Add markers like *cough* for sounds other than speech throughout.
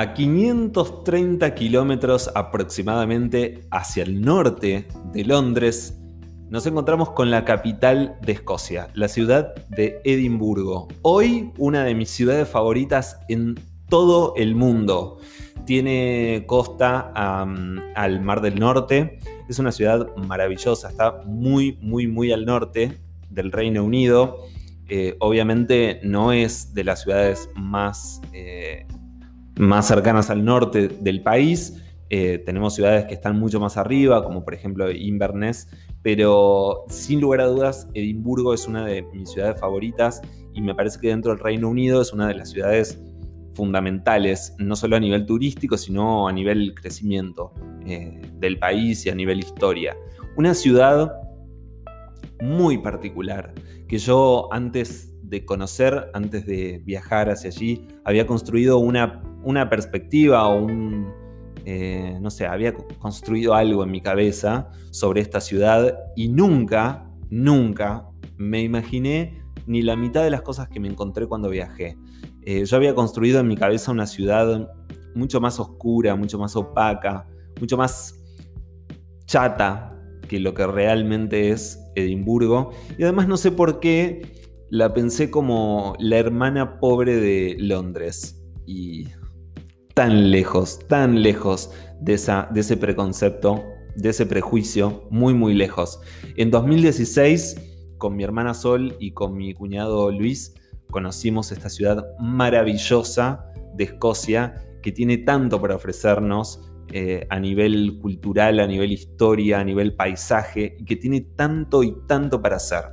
A 530 kilómetros aproximadamente hacia el norte de Londres, nos encontramos con la capital de Escocia, la ciudad de Edimburgo. Hoy una de mis ciudades favoritas en todo el mundo. Tiene costa al Mar del Norte. Es una ciudad maravillosa, está muy, muy, muy al norte del Reino Unido. Eh, obviamente no es de las ciudades más eh, más cercanas al norte del país. Eh, tenemos ciudades que están mucho más arriba, como por ejemplo Inverness, pero sin lugar a dudas, Edimburgo es una de mis ciudades favoritas y me parece que dentro del Reino Unido es una de las ciudades fundamentales, no solo a nivel turístico, sino a nivel crecimiento eh, del país y a nivel historia. Una ciudad muy particular, que yo antes de conocer, antes de viajar hacia allí, había construido una una perspectiva o un, eh, no sé, había construido algo en mi cabeza sobre esta ciudad y nunca, nunca me imaginé ni la mitad de las cosas que me encontré cuando viajé. Eh, yo había construido en mi cabeza una ciudad mucho más oscura, mucho más opaca, mucho más chata que lo que realmente es Edimburgo. Y además no sé por qué la pensé como la hermana pobre de Londres. Y tan lejos, tan lejos de, esa, de ese preconcepto, de ese prejuicio, muy, muy lejos. En 2016, con mi hermana Sol y con mi cuñado Luis, conocimos esta ciudad maravillosa de Escocia que tiene tanto para ofrecernos eh, a nivel cultural, a nivel historia, a nivel paisaje, que tiene tanto y tanto para hacer.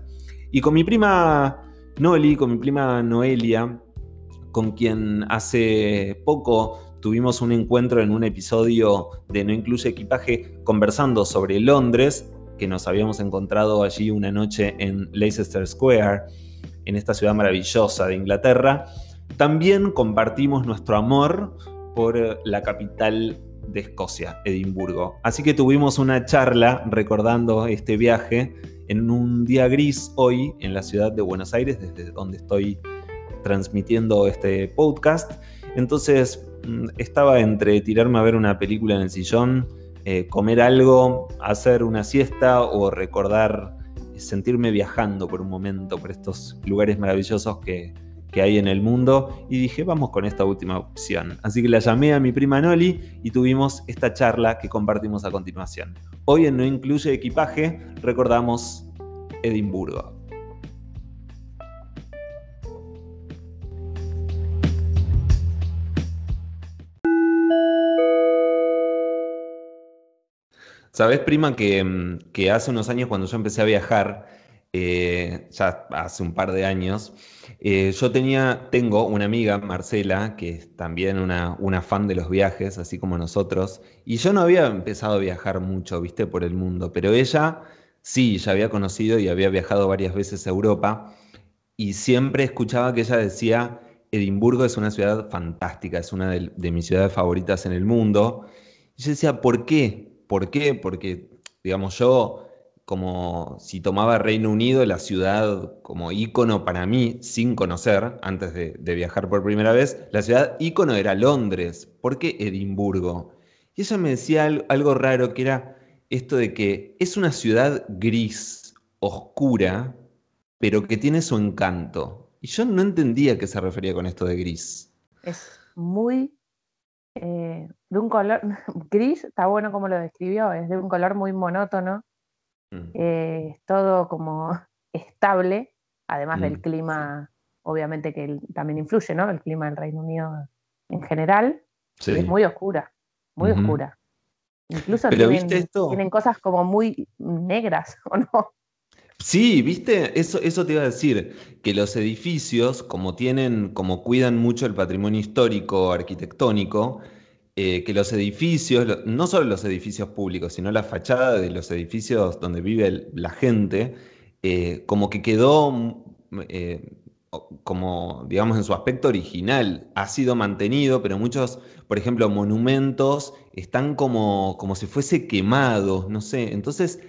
Y con mi prima Noli, con mi prima Noelia, con quien hace poco tuvimos un encuentro en un episodio de No Incluye Equipaje conversando sobre Londres, que nos habíamos encontrado allí una noche en Leicester Square, en esta ciudad maravillosa de Inglaterra. También compartimos nuestro amor por la capital de Escocia, Edimburgo. Así que tuvimos una charla recordando este viaje en un día gris hoy en la ciudad de Buenos Aires, desde donde estoy transmitiendo este podcast. Entonces estaba entre tirarme a ver una película en el sillón, eh, comer algo, hacer una siesta o recordar, sentirme viajando por un momento por estos lugares maravillosos que, que hay en el mundo y dije, vamos con esta última opción. Así que la llamé a mi prima Noli y tuvimos esta charla que compartimos a continuación. Hoy en No Incluye Equipaje recordamos Edimburgo. Sabes, prima, mm, que, hace unos años cuando yo empecé a viajar, eh, ya hace un par de años, eh, yo tenía, tengo una amiga, Marcela, que es también una, una, fan de los viajes, así como nosotros, y yo no había empezado a viajar mucho, viste, por el mundo, pero ella sí, ya había conocido y había viajado varias veces a Europa, y siempre escuchaba que ella decía, Edimburgo es una ciudad fantástica, es una de, de mis ciudades favoritas en el mundo. Y yo decía, ¿por qué? ¿Por qué? Porque, digamos, yo, como si tomaba Reino Unido, la ciudad como ícono para mí, sin conocer, antes de, viajar por primera vez, la ciudad ícono era Londres. ¿Por qué Edimburgo? Y ella me decía algo, raro, que era esto de que es una ciudad gris, oscura, pero que tiene su encanto. Y yo no entendía a qué se refería con esto de gris. Es muy eh, de un color *laughs* gris, está bueno como lo describió, es de un color muy monótono, mm. eh, es todo como *laughs* estable, además del mm. clima, obviamente que también influye, ¿no? El clima del Reino Unido en general, es muy oscura, muy oscura. Incluso tienen, cosas como muy negras, *laughs* ¿o no? Sí, viste, eso, eso te iba a decir, que los edificios, como tienen, como cuidan mucho el patrimonio histórico, arquitectónico, eh, que los edificios, no solo los edificios públicos, sino la fachada de los edificios donde vive la gente, eh, como que quedó mm, eh, como, digamos, en su aspecto original, ha sido mantenido, pero muchos, por ejemplo, monumentos están como, como si fuese quemados, no sé, entonces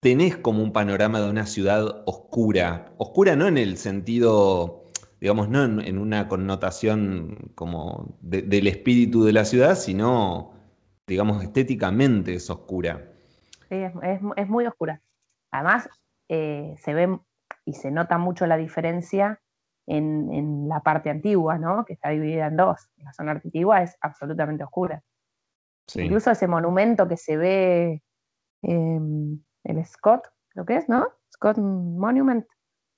tenés como un panorama de una ciudad oscura, oscura no en el sentido digamos, no en, una connotación como del espíritu de la ciudad, sino, digamos, estéticamente es oscura. Sí, es, muy oscura. Además, eh, se ve y se nota mucho la diferencia en, la parte antigua, ¿no? Que está dividida en dos. La zona antigua es absolutamente oscura. Incluso ese monumento que se ve, em, el Scott, lo que es, ¿no? Scott Monument,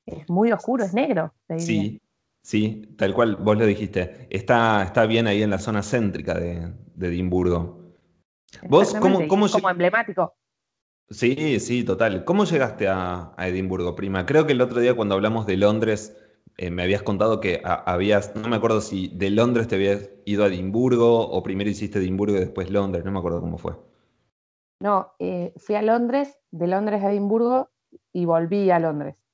es muy oscuro, es negro. Sí, sí, tal cual, vos lo dijiste. Está, está bien ahí en la zona céntrica de, Edimburgo. ¿Vos cómo, cómo como emblemático. Sí, sí, total. ¿Cómo llegaste a, a Edimburgo, prima? Creo que el otro día cuando hablamos de Londres eh, me habías contado que habías, no me acuerdo si de Londres te habías ido a Edimburgo o primero hiciste Edimburgo y después Londres, no me acuerdo cómo fue. No, eh, fui a Londres, de Londres a Edimburgo y volví a Londres.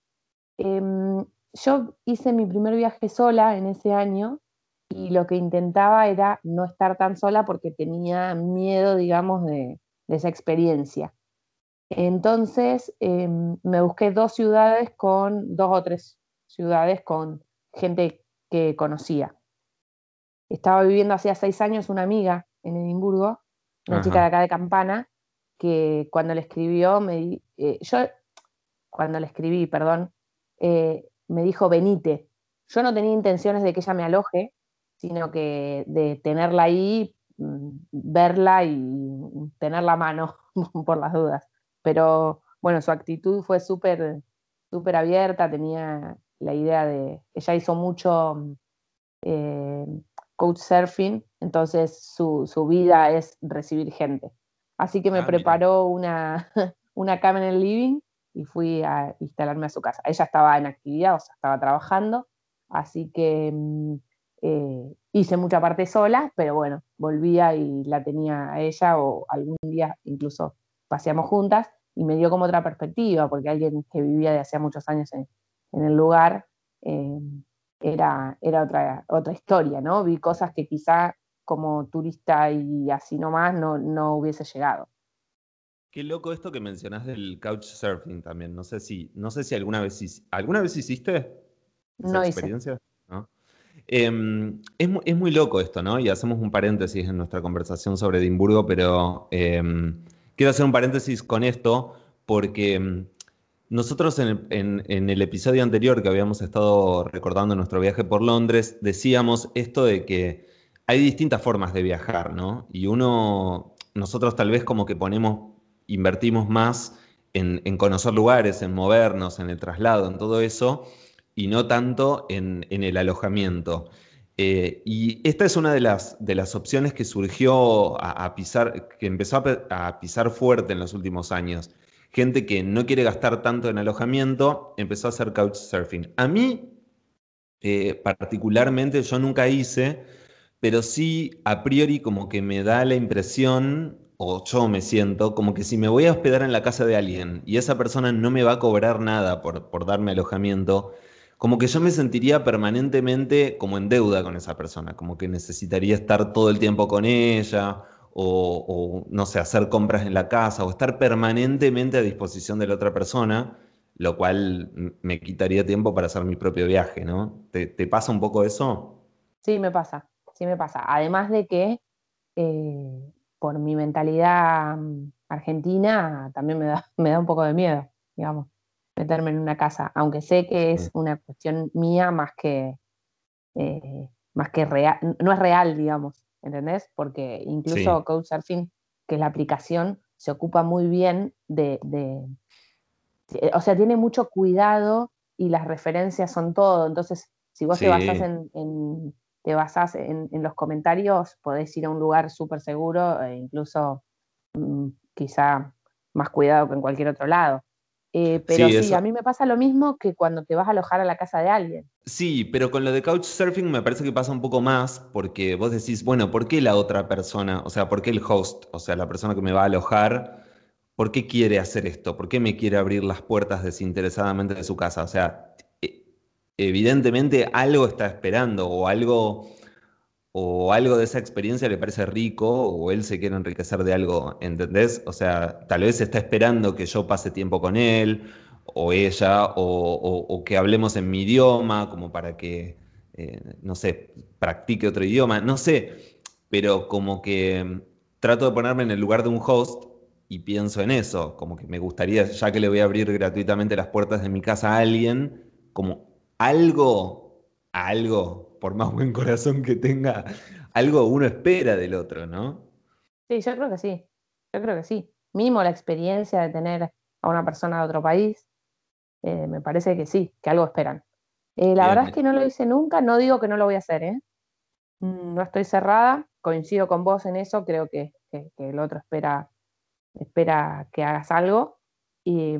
Em, yo hice mi primer viaje sola en ese año y lo que intentaba era no estar tan sola porque tenía miedo, digamos, de, esa experiencia. Entonces em, me busqué dos ciudades con dos o tres ciudades con gente que conocía. Estaba viviendo hacía seis años una amiga en Edimburgo, una chica de acá de Campana, que cuando le escribió, me, eh, yo, cuando le escribí, perdón, eh, me dijo, venite. Yo no tenía intenciones de que ella me aloje, sino que de tenerla ahí, mm, verla y tener la mano *laughs* por las dudas. Pero bueno, su actitud fue súper súper abierta, tenía la idea de, ella hizo mucho mm, eh, coach surfing, entonces su, vida es recibir gente. Así que me ah, preparó una, *laughs* una cama en el living y fui a instalarme a su casa. Ella estaba en actividad, o sea, estaba trabajando, así que mm, eh, hice mucha parte sola, pero bueno, volvía y la tenía a ella o algún día incluso paseamos juntas y me dio como otra perspectiva, porque alguien que vivía de hacía muchos años en, el lugar, eh, era, era otra, otra historia, ¿no? Vi cosas que quizá como turista y así nomás no, no hubiese llegado. Qué loco esto que mencionás del couchsurfing también. No sé si, no sé si alguna vez, ¿alguna vez hiciste esa experiencia. Em, es, es, muy loco esto, ¿no? Y hacemos un paréntesis en nuestra conversación sobre Edimburgo, pero em, quiero hacer un paréntesis con esto porque em, nosotros en, el episodio anterior que habíamos estado recordando nuestro viaje por Londres, decíamos esto de que hay distintas formas de viajar, ¿no? Y uno, nosotros tal vez como que ponemos, invertimos más en, conocer lugares, en movernos, en el traslado, en todo eso, y no tanto en, el alojamiento. Eh, y esta es una de las, de las opciones que surgió a, pisar, que empezó a pisar fuerte en los últimos años gente que no quiere gastar tanto en alojamiento, empezó a hacer couchsurfing. A mí, eh, particularmente, yo nunca hice, pero sí a priori como que me da la impresión, o yo me siento, como que si me voy a hospedar en la casa de alguien y esa persona no me va a cobrar nada por, por darme alojamiento, como que yo me sentiría permanentemente como en deuda con esa persona, como que necesitaría estar todo el tiempo con ella o, no sé, hacer compras en la casa o estar permanentemente a disposición de la otra persona, lo cual me quitaría tiempo para hacer mi propio viaje, ¿no? ¿Te, pasa un poco eso? Sí, me pasa, sí me pasa. Además de que eh, por mi mentalidad mm, argentina también me da, *laughs* me da un poco de miedo, digamos, meterme en una casa, aunque sé que es una cuestión mía más que, eh, más que real, no es real, digamos. ¿entendés? Porque incluso Couchsurfing, que es la aplicación, se ocupa muy bien de, o sea, tiene mucho cuidado y las referencias son todo. Entonces, si vos te basás en, te basás en, los comentarios, podés ir a un lugar súper seguro e incluso mm, quizá más cuidado que en cualquier otro lado. Eh, pero sí, a mí me pasa lo mismo que cuando te vas a alojar a la casa de alguien. Sí, pero con lo de couchsurfing me parece que pasa un poco más porque vos decís, bueno, ¿por qué la otra persona, o sea, por qué el host, o sea, la persona que me va a alojar, ¿por qué quiere hacer esto? ¿Por qué me quiere abrir las puertas desinteresadamente de su casa? O sea, evidentemente algo está esperando o algo o algo de esa experiencia le parece rico o él se quiere enriquecer de algo, ¿entendés? O sea, tal vez está esperando que yo pase tiempo con él o ella, o, que hablemos en mi idioma, como para que, eh, no sé, practique otro idioma, no sé, pero como que trato de ponerme en el lugar de un host y pienso en eso, como que me gustaría, ya que le voy a abrir gratuitamente las puertas de mi casa a alguien, como algo, algo, por más buen corazón que tenga, algo uno espera del otro, ¿no? Sí, yo creo que sí, yo creo que sí. Mínimo la experiencia de tener a una persona de otro país, eh, me parece que sí, que algo esperan. Eh, la verdad es que no lo hice nunca, no digo que no lo voy a hacer, ¿eh? Mm, no estoy cerrada, coincido con vos en eso, creo que, el otro espera, espera que hagas algo. Y,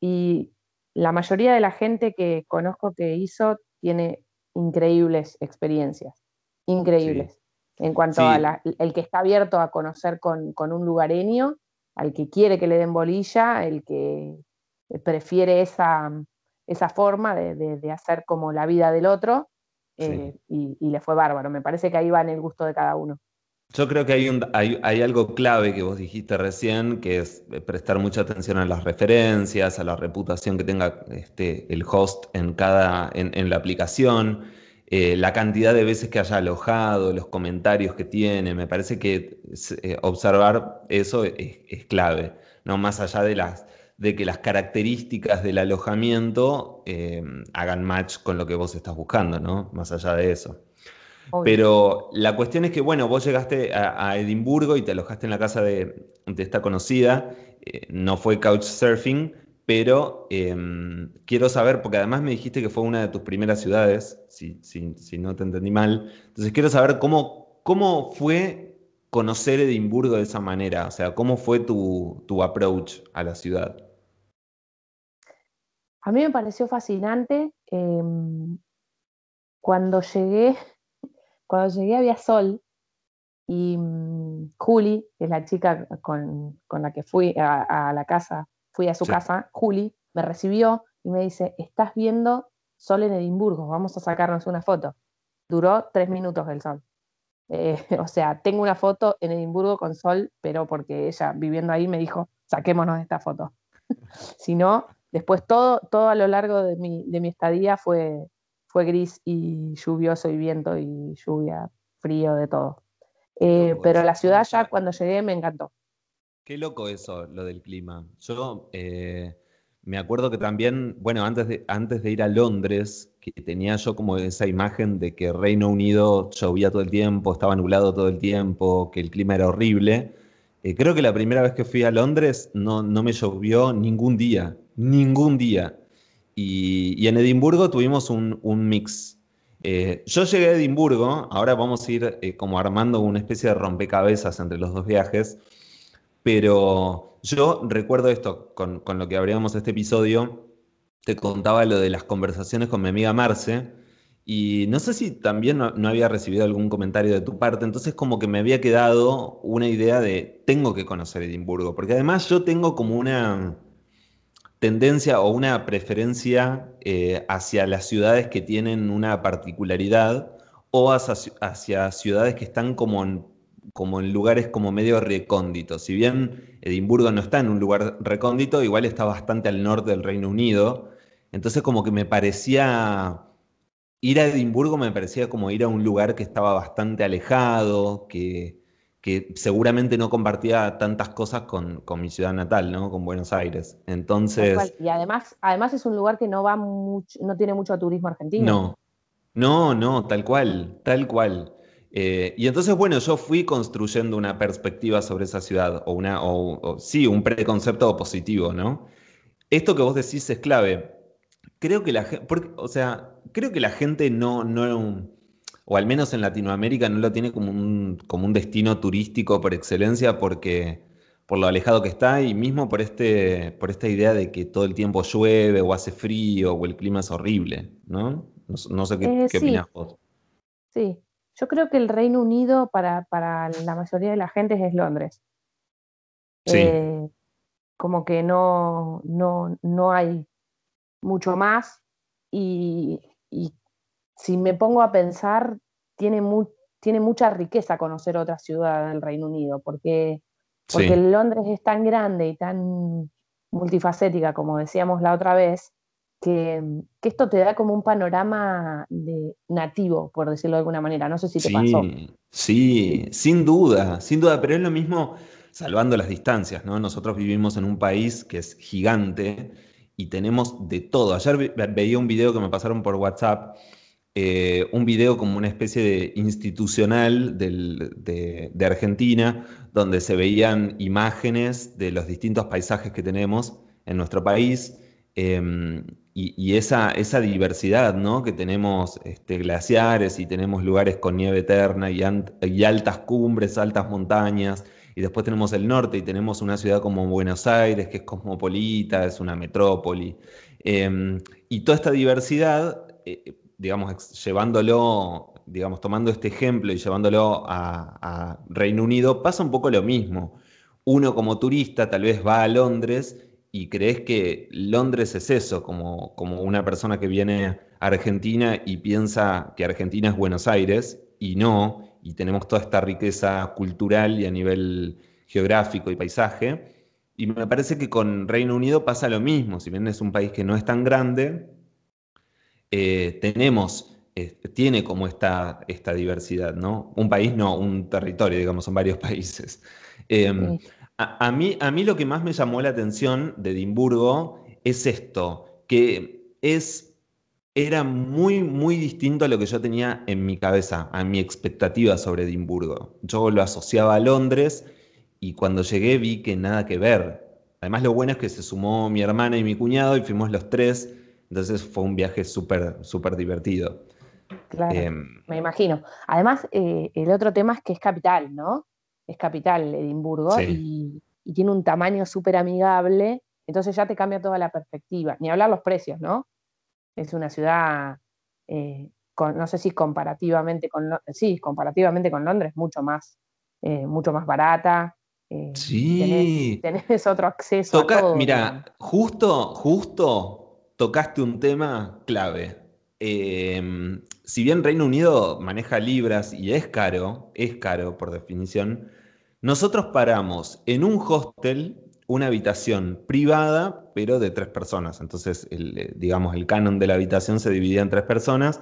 y, la mayoría de la gente que conozco que hizo tiene increíbles experiencias, increíbles. En cuanto a el que está abierto a conocer con, con un lugareño, al que quiere que le den bolilla, el que prefiere esa, esa forma de, hacer como la vida del otro eh, y, le fue bárbaro. Me parece que ahí va en el gusto de cada uno. Yo creo que hay, un, hay, algo clave que vos dijiste recién, que es prestar mucha atención a las referencias, a la reputación que tenga este, el host en, cada, en, la aplicación, eh, la cantidad de veces que haya alojado, los comentarios que tiene. Me parece que eh, observar eso es, clave, ¿no? más allá de que las características del alojamiento eh, hagan match con lo que vos estás buscando, ¿no? Más allá de eso. Pero la cuestión es que, bueno, vos llegaste a, Edimburgo y te alojaste en la casa de, esta conocida, eh, no fue couchsurfing, pero em, quiero saber, porque además me dijiste que fue una de tus primeras ciudades, si, si no te entendí mal, entonces quiero saber cómo, cómo fue conocer Edimburgo de esa manera, o sea, cómo fue tu, tu approach a la ciudad. A mí me pareció fascinante. Em, cuando llegué, cuando llegué había sol y mm, Juli, que es la chica con, la que fui a, la casa, fui a su casa, Juli me recibió y me dice, estás viendo sol en Edimburgo, vamos a sacarnos una foto. Duró tres minutos el sol. Eh, *laughs* o sea, tengo una foto en Edimburgo con sol, pero porque ella viviendo ahí me dijo, saquémonos esta foto. *laughs* si no, Después todo, todo a lo largo de mi, de mi estadía fue, fue gris y lluvioso y viento y lluvia, frío, de todo. Eh, pero la ciudad ya cuando llegué me encantó. Qué loco eso, lo del clima. Yo eh, me acuerdo que también, bueno, antes de, antes de ir a Londres, que tenía yo como esa imagen de que Reino Unido llovía todo el tiempo, estaba nublado todo el tiempo, que el clima era horrible. Eh, creo que la primera vez que fui a Londres no, no me llovió ningún día ningún día. Y, en Edimburgo tuvimos un, mix. Eh, yo llegué a Edimburgo, ahora vamos a ir eh, como armando una especie de rompecabezas entre los dos viajes, pero yo recuerdo esto con, lo que abríamos este episodio, te contaba lo de las conversaciones con mi amiga Marce, y no sé si también no, no, había recibido algún comentario de tu parte, entonces como que me había quedado una idea de tengo que conocer Edimburgo, porque además yo tengo como una tendencia o una preferencia eh, hacia las ciudades que tienen una particularidad o hacia, ciudades que están como en, como en lugares como medio recónditos. Si bien Edimburgo no está en un lugar recóndito, igual está bastante al norte del Reino Unido. Entonces como que me parecía, ir a Edimburgo me parecía como ir a un lugar que estaba bastante alejado, que, que seguramente no compartía tantas cosas con, mi ciudad natal, ¿no? Con Buenos Aires. Entonces. Y además, además es un lugar que no va mucho, no tiene mucho turismo argentino. No, no, no, tal cual, tal cual. Eh, y entonces, bueno, yo fui construyendo una perspectiva sobre esa ciudad, o una, o, sí, un preconcepto positivo, ¿no? Esto que vos decís es clave. Creo que la gente, o sea, creo que la gente no, no, o al menos en Latinoamérica no lo tiene como un, como un destino turístico por excelencia porque por lo alejado que está y mismo por, este, por esta idea de que todo el tiempo llueve o hace frío o el clima es horrible, ¿no? No, sé qué, eh, opinas vos. Sí, yo creo que el Reino Unido para, la mayoría de la gente es Londres. Sí. Eh, como que no, no, no hay mucho más y, y si me pongo a pensar, tiene, tiene mucha riqueza conocer otra ciudad del Reino Unido, porque, porque Londres es tan grande y tan, multifacética, como decíamos la otra vez, que, esto te da como un panorama de nativo, por decirlo de alguna manera. No sé si te pasó. Sí, sin duda, sin duda, pero es lo mismo salvando las distancias, ¿no? Nosotros vivimos en un país que es gigante y tenemos de todo. Ayer veía un video que me pasaron por WhatsApp, eh, un video como una especie de institucional de, Argentina, donde se veían imágenes de los distintos paisajes que tenemos en nuestro país Em, y, esa, esa, diversidad, ¿no? Que tenemos este, glaciares y tenemos lugares con nieve eterna y, altas cumbres, altas montañas. Y después tenemos el norte y tenemos una ciudad como Buenos Aires, que es cosmopolita, es una metrópoli. Em, y toda esta diversidad, eh, digamos, llevándolo, digamos, tomando este ejemplo y llevándolo a Reino Unido, pasa un poco lo mismo. Uno como turista tal vez va a Londres y crees que Londres es eso, como, como una persona que viene a Argentina y piensa que Argentina es Buenos Aires, y no, y tenemos toda esta riqueza cultural y a nivel geográfico y paisaje. Y me parece que con Reino Unido pasa lo mismo, si bien es un país que no es tan grande, eh, tenemos, eh, tiene como esta, esta diversidad, ¿no? Un país no, un territorio, digamos, son varios *laughs* países. Em, a, mí, a mí lo que más me llamó la atención de Edimburgo es esto, que es, era muy, muy distinto a lo que yo tenía en mi cabeza, a mi expectativa sobre Edimburgo. Yo lo asociaba a Londres y cuando llegué vi que nada que ver. Además lo bueno es que se sumó mi hermana y mi cuñado y fuimos los tres, entonces fue un viaje súper, súper divertido. Claro, em, me imagino. Además, eh, el otro tema es que es capital, ¿no? es capital Edimburgo y, tiene un tamaño súper amigable, entonces ya te cambia toda la perspectiva. Ni hablar los precios, ¿no? Es una ciudad, eh, no sé si comparativamente con, sí, comparativamente con Londres, mucho más, eh, mucho más barata. Eh, sí. Tenés, otro acceso a todo. Mira, justo, justo tocaste un tema clave. si bien Reino Unido maneja libras y es caro, es caro por definición, nosotros paramos en un hostel una habitación privada, pero de tres personas. Entonces, eh, digamos, el canon de la habitación se dividía en tres personas.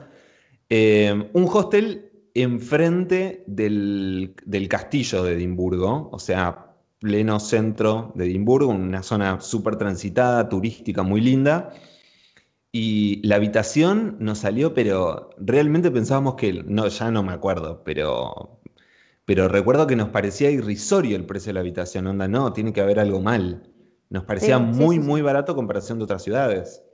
Eh, un hostel enfrente del, castillo de Edimburgo, o sea, pleno centro de Edimburgo, una zona súper transitada, turística, muy linda. Y la habitación nos salió, pero realmente pensábamos que, no, ya no me acuerdo, pero pero recuerdo que nos parecía irrisorio el precio de la habitación, onda, no, tiene que haber algo mal. Nos parecía muy, muy barato en comparación de otras ciudades.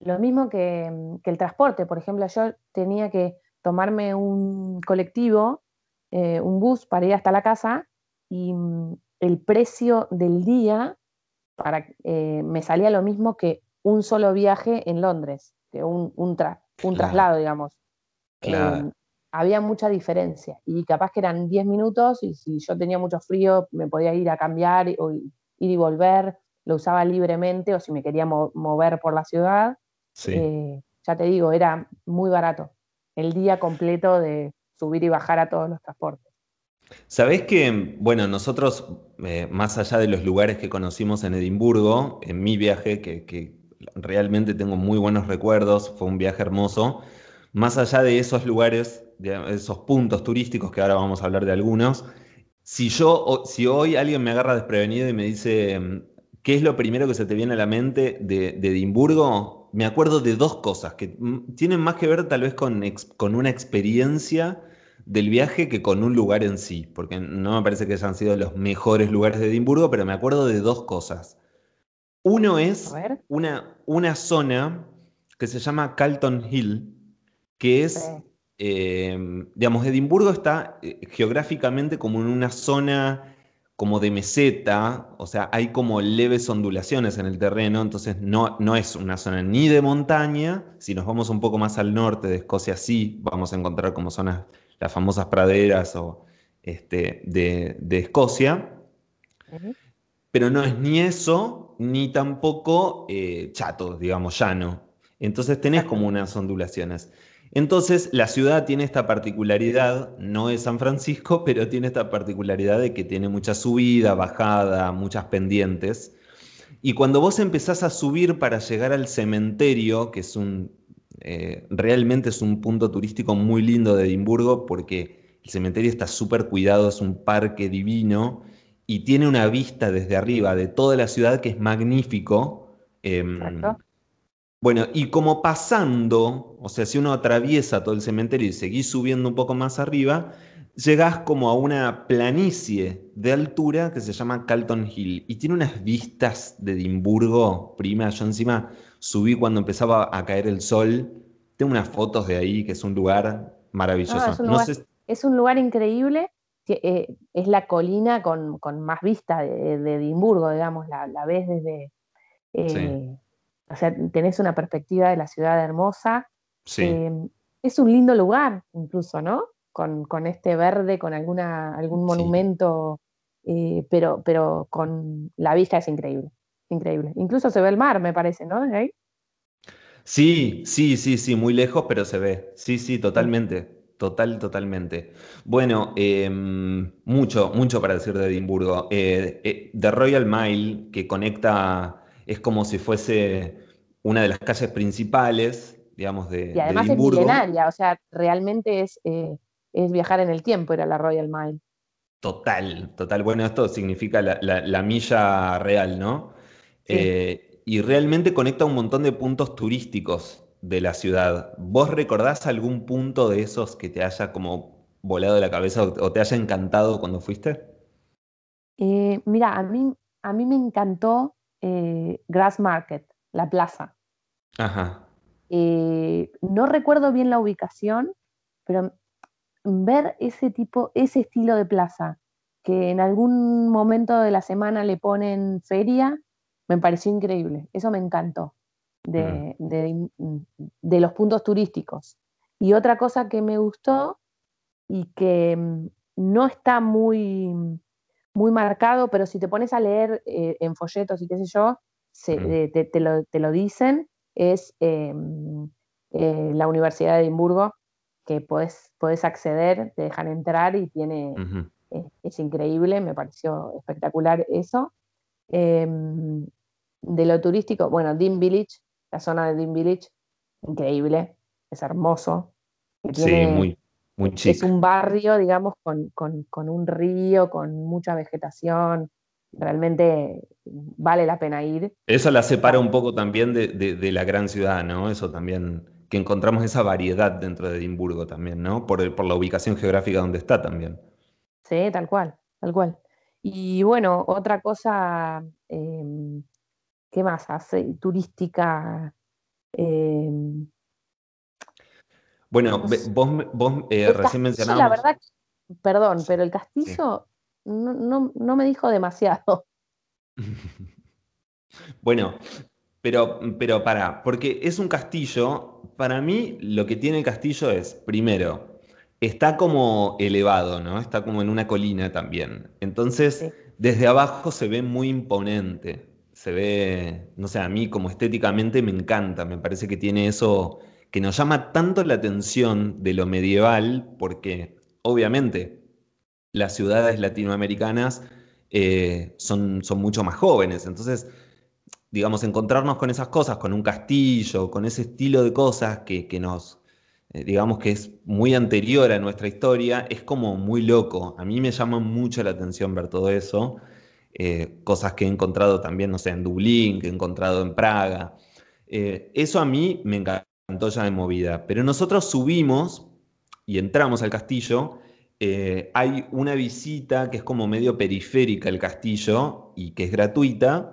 Lo mismo que, el transporte, por ejemplo, yo tenía que tomarme un colectivo, eh, un bus para ir hasta la casa y mm, el precio del día para, eh, me salía lo mismo que un solo viaje en Londres, que un, un, traslado, digamos. Claro. Em, había mucha diferencia y capaz que eran 10 minutos y si yo tenía mucho frío me podía ir a cambiar o ir y volver, lo usaba libremente o si me quería mover por la ciudad, eh, ya te digo, era muy barato el día completo de subir y bajar a todos los transportes. Sabés que, bueno, nosotros, eh, más allá de los lugares que conocimos en Edimburgo, en mi viaje, que, que realmente tengo muy buenos recuerdos, fue un viaje hermoso, más allá de esos lugares esos puntos turísticos, que ahora vamos a hablar de algunos, si yo, si hoy alguien me agarra desprevenido y me dice, mm, ¿qué es lo primero que se te viene a la mente de, Edimburgo? Me acuerdo de dos cosas que mm, tienen más que ver tal vez con, con una experiencia del viaje que con un lugar en sí, porque no me parece que hayan sido los mejores lugares de Edimburgo, pero me acuerdo de dos cosas. Uno es una, una zona que se llama Calton Hill, que es Em, digamos, Edimburgo está eh, geográficamente como en una zona como de meseta, o sea, hay como leves ondulaciones en el terreno, entonces no, no es una zona ni de montaña, si nos vamos un poco más al norte de Escocia sí, vamos a encontrar como zonas, las famosas praderas o, este, de, Escocia, pero no es ni eso, ni tampoco eh, chato, digamos, llano. Entonces tenés como unas ondulaciones. Entonces, la ciudad tiene esta particularidad, no es San Francisco, *laughs* pero tiene esta particularidad de que tiene mucha subida, bajada, muchas pendientes. Y cuando vos empezás a subir para llegar al cementerio, que es un, eh, realmente es un punto turístico muy lindo de Edimburgo, porque el cementerio está súper cuidado, es un parque divino y tiene una vista desde arriba de toda la ciudad que es magnífico. Em, bueno, y como pasando, o sea, si uno atraviesa todo el cementerio y seguís subiendo un poco más arriba, llegás como a una planicie de altura que se llama Calton Hill y tiene unas vistas de Edimburgo, prima, yo encima subí cuando empezaba a caer el sol, tengo unas fotos de ahí que es un lugar maravilloso. Ah, es, un lugar, increíble, eh, es la colina con, más vista de, Edimburgo, digamos, la, ves desde... Eh, o sea, tenés una perspectiva de la ciudad hermosa. Sí. Eh, es un lindo lugar, incluso, ¿no? con, este verde, con alguna, algún monumento, eh, pero, pero con la vista es increíble, increíble. Incluso se ve el mar, me parece, ¿no? Sí, sí, sí, sí, muy lejos, pero se ve. Sí, sí, totalmente. Total, totalmente. Bueno, em, mucho, mucho para decir de Edimburgo. Eh, eh, The Royal Mile, que conecta, es como si fuese una de las calles principales, digamos, de, y además es milenaria, o sea, realmente es es viajar en el tiempo, era la Royal Mile. Total, total. Bueno, esto significa la, milla real, ¿no? Eh, y realmente conecta un montón de puntos turísticos de la ciudad. ¿Vos recordás algún punto de esos que te haya como volado de la cabeza o te haya encantado cuando fuiste? Eh, mira, a mí, a mí me encantó eh, Grass Market, la plaza. Ajá. no recuerdo bien la ubicación, pero ver ese tipo, ese estilo de plaza, que en algún momento de la semana le ponen feria, me pareció increíble. Eso me encantó de, de, los puntos turísticos. Y otra cosa que me gustó y que mm, no está muy, muy marcado, pero si te pones a leer eh, en folletos y qué sé yo, eh, te, lo, te, lo, dicen, es em, eh, la Universidad de Edimburgo, que puedes, puedes acceder, te dejan entrar y tiene, es, increíble, me pareció espectacular eso. Em, de lo turístico, bueno, Dean Village, la zona de Dean Village, increíble, es hermoso. sí, muy, muy chico. Es un barrio, digamos, con, un río, con mucha vegetación, realmente vale la pena ir. Eso la separa un poco también de, de la gran ciudad, ¿no? Eso también que encontramos esa variedad dentro de Edimburgo también, ¿no? Por, por la ubicación geográfica donde está también. Sí, tal cual, tal cual. Y bueno, otra cosa, em, ¿qué más hace? Turística. Em, bueno, vos, vos eh, recién mencionabas. La verdad, perdón, pero el castillo no, no me dijo demasiado. *laughs* *laughs* bueno, pero, pero para, porque es un castillo para mí lo que tiene el castillo es, primero, está como elevado, ¿no? Está como en una colina también. Entonces, desde abajo se ve muy imponente. Se ve, no sé, a mí como estéticamente me encanta, me parece que tiene eso que nos llama tanto la atención de lo medieval, porque obviamente las ciudades latinoamericanas eh, son, son mucho más jóvenes. Entonces, digamos, encontrarnos con esas cosas, con un castillo, con ese estilo de cosas que, nos, eh, digamos, que es muy anterior a nuestra historia, es como muy loco. A mí me llama mucho la atención ver todo eso. Eh, cosas que he encontrado también, no sé, en Dublín, que he encontrado en Praga. Eh, eso a mí me encantó ya de movida. Pero nosotros subimos y entramos al castillo. hay una visita que es como medio periférica el castillo y que es gratuita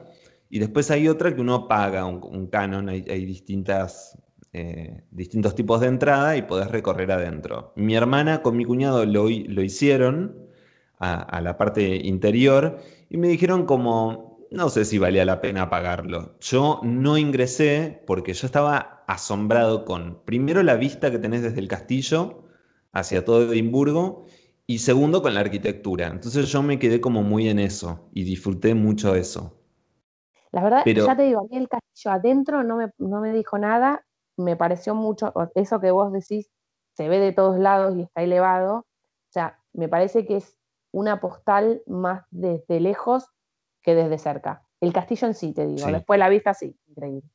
y después hay otra que uno paga un, canon, hay, distintas, eh, distintos tipos de entrada y podés recorrer adentro. Mi hermana con mi cuñado lo, lo hicieron a, la parte interior y me dijeron como, no sé si valía la pena pagarlo. Yo no ingresé porque yo estaba asombrado con, primero, la vista que tenés desde el castillo hacia todo Edimburgo y segundo, con la arquitectura. Entonces yo me quedé como muy en eso y disfruté mucho eso. La verdad, ya te digo, a mí el castillo adentro no me, no me dijo nada, me pareció mucho, eso que vos decís, se ve de todos lados y está elevado, o sea, me parece que es una postal más desde lejos que desde cerca. El castillo en sí, te digo. Después la vista sí, increíble.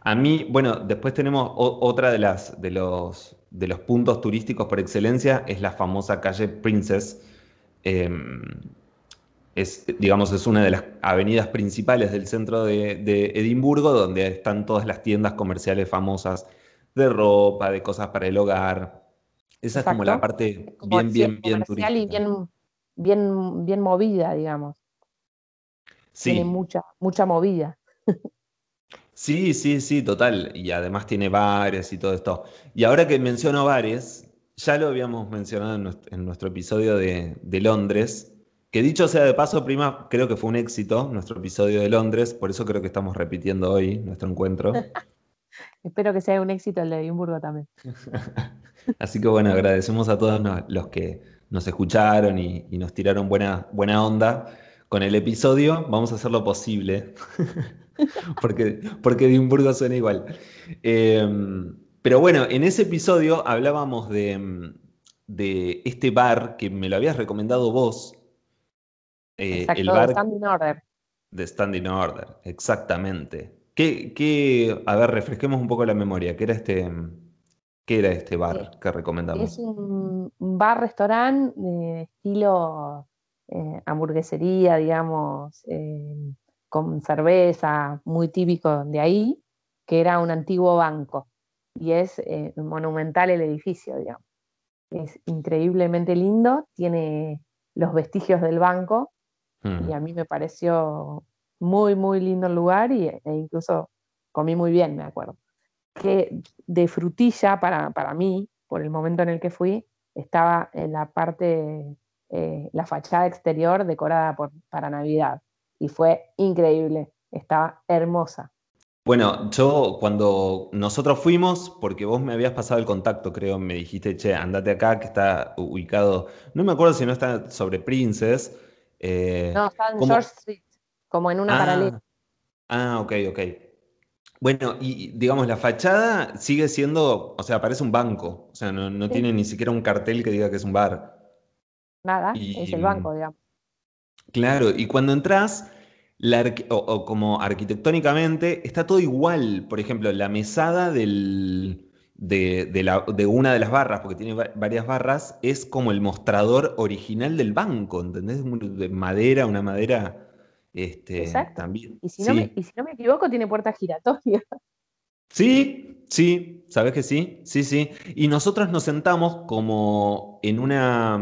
A mí, bueno, después tenemos otra de las de los, de los puntos turísticos por excelencia, es la famosa calle Princess. Em, es, digamos, es una de las avenidas principales del centro de, Edimburgo, donde están todas las tiendas comerciales famosas de ropa, de cosas para el hogar. Esa es como la parte bien, bien, bien turística. y bien, bien, bien movida, digamos. Sí. Tiene mucha, mucha movida. sí, sí, sí, total. Y además tiene bares y todo esto. Y ahora que menciono bares, ya lo habíamos mencionado en nuestro, episodio de, de Londres, que dicho sea de paso, prima, creo que fue un éxito nuestro episodio de Londres, por eso creo que estamos repitiendo hoy nuestro encuentro. *laughs* Espero que sea un éxito el de Edimburgo también. *laughs* Así que bueno, agradecemos a todos los que nos escucharon y, nos tiraron buena, buena onda con el episodio. Vamos a hacer lo posible, *laughs* porque, porque Edimburgo suena igual. Em, pero bueno, en ese episodio hablábamos de, de este bar que me lo habías recomendado vos, eh, el bar de Standing Order. De Standing Order, exactamente. ¿Qué, a ver, refresquemos un poco la memoria. ¿Qué era este, qué era este bar que recomendamos? Es un bar-restaurante de estilo eh, hamburguesería, digamos, eh, con cerveza, muy típico de ahí, que era un antiguo banco. Y es monumental el edificio, digamos. Es increíblemente lindo, tiene los vestigios del banco y a mí me pareció muy, muy lindo el lugar y, e incluso comí muy bien, me acuerdo. Que de frutilla para, para mí, por el momento en el que fui, estaba en la parte, eh, la fachada exterior decorada por, para Navidad. Y fue increíble, estaba hermosa. Bueno, yo cuando nosotros fuimos, porque vos me habías pasado el contacto, creo, me dijiste, che, andate acá, que está ubicado, no me acuerdo si no está sobre Princess, eh, no, está en George Street, como en una ah, paralela. Ah, ok, ok. Bueno, y digamos, la fachada sigue siendo, o sea, parece un banco, o sea, no, tiene ni siquiera un cartel que diga que es un bar. Nada, es el banco, digamos. Claro, y cuando entras, o, como arquitectónicamente, está todo igual. Por ejemplo, la mesada del, de, una de las barras, porque tiene varias barras, es como el mostrador original del banco, ¿entendés? De madera, una madera este, también. Y si, no me, y si no me equivoco, tiene puerta giratoria. *laughs* Sí, sí, ¿sabes que sí? Sí, sí. Y nosotros nos sentamos como en una,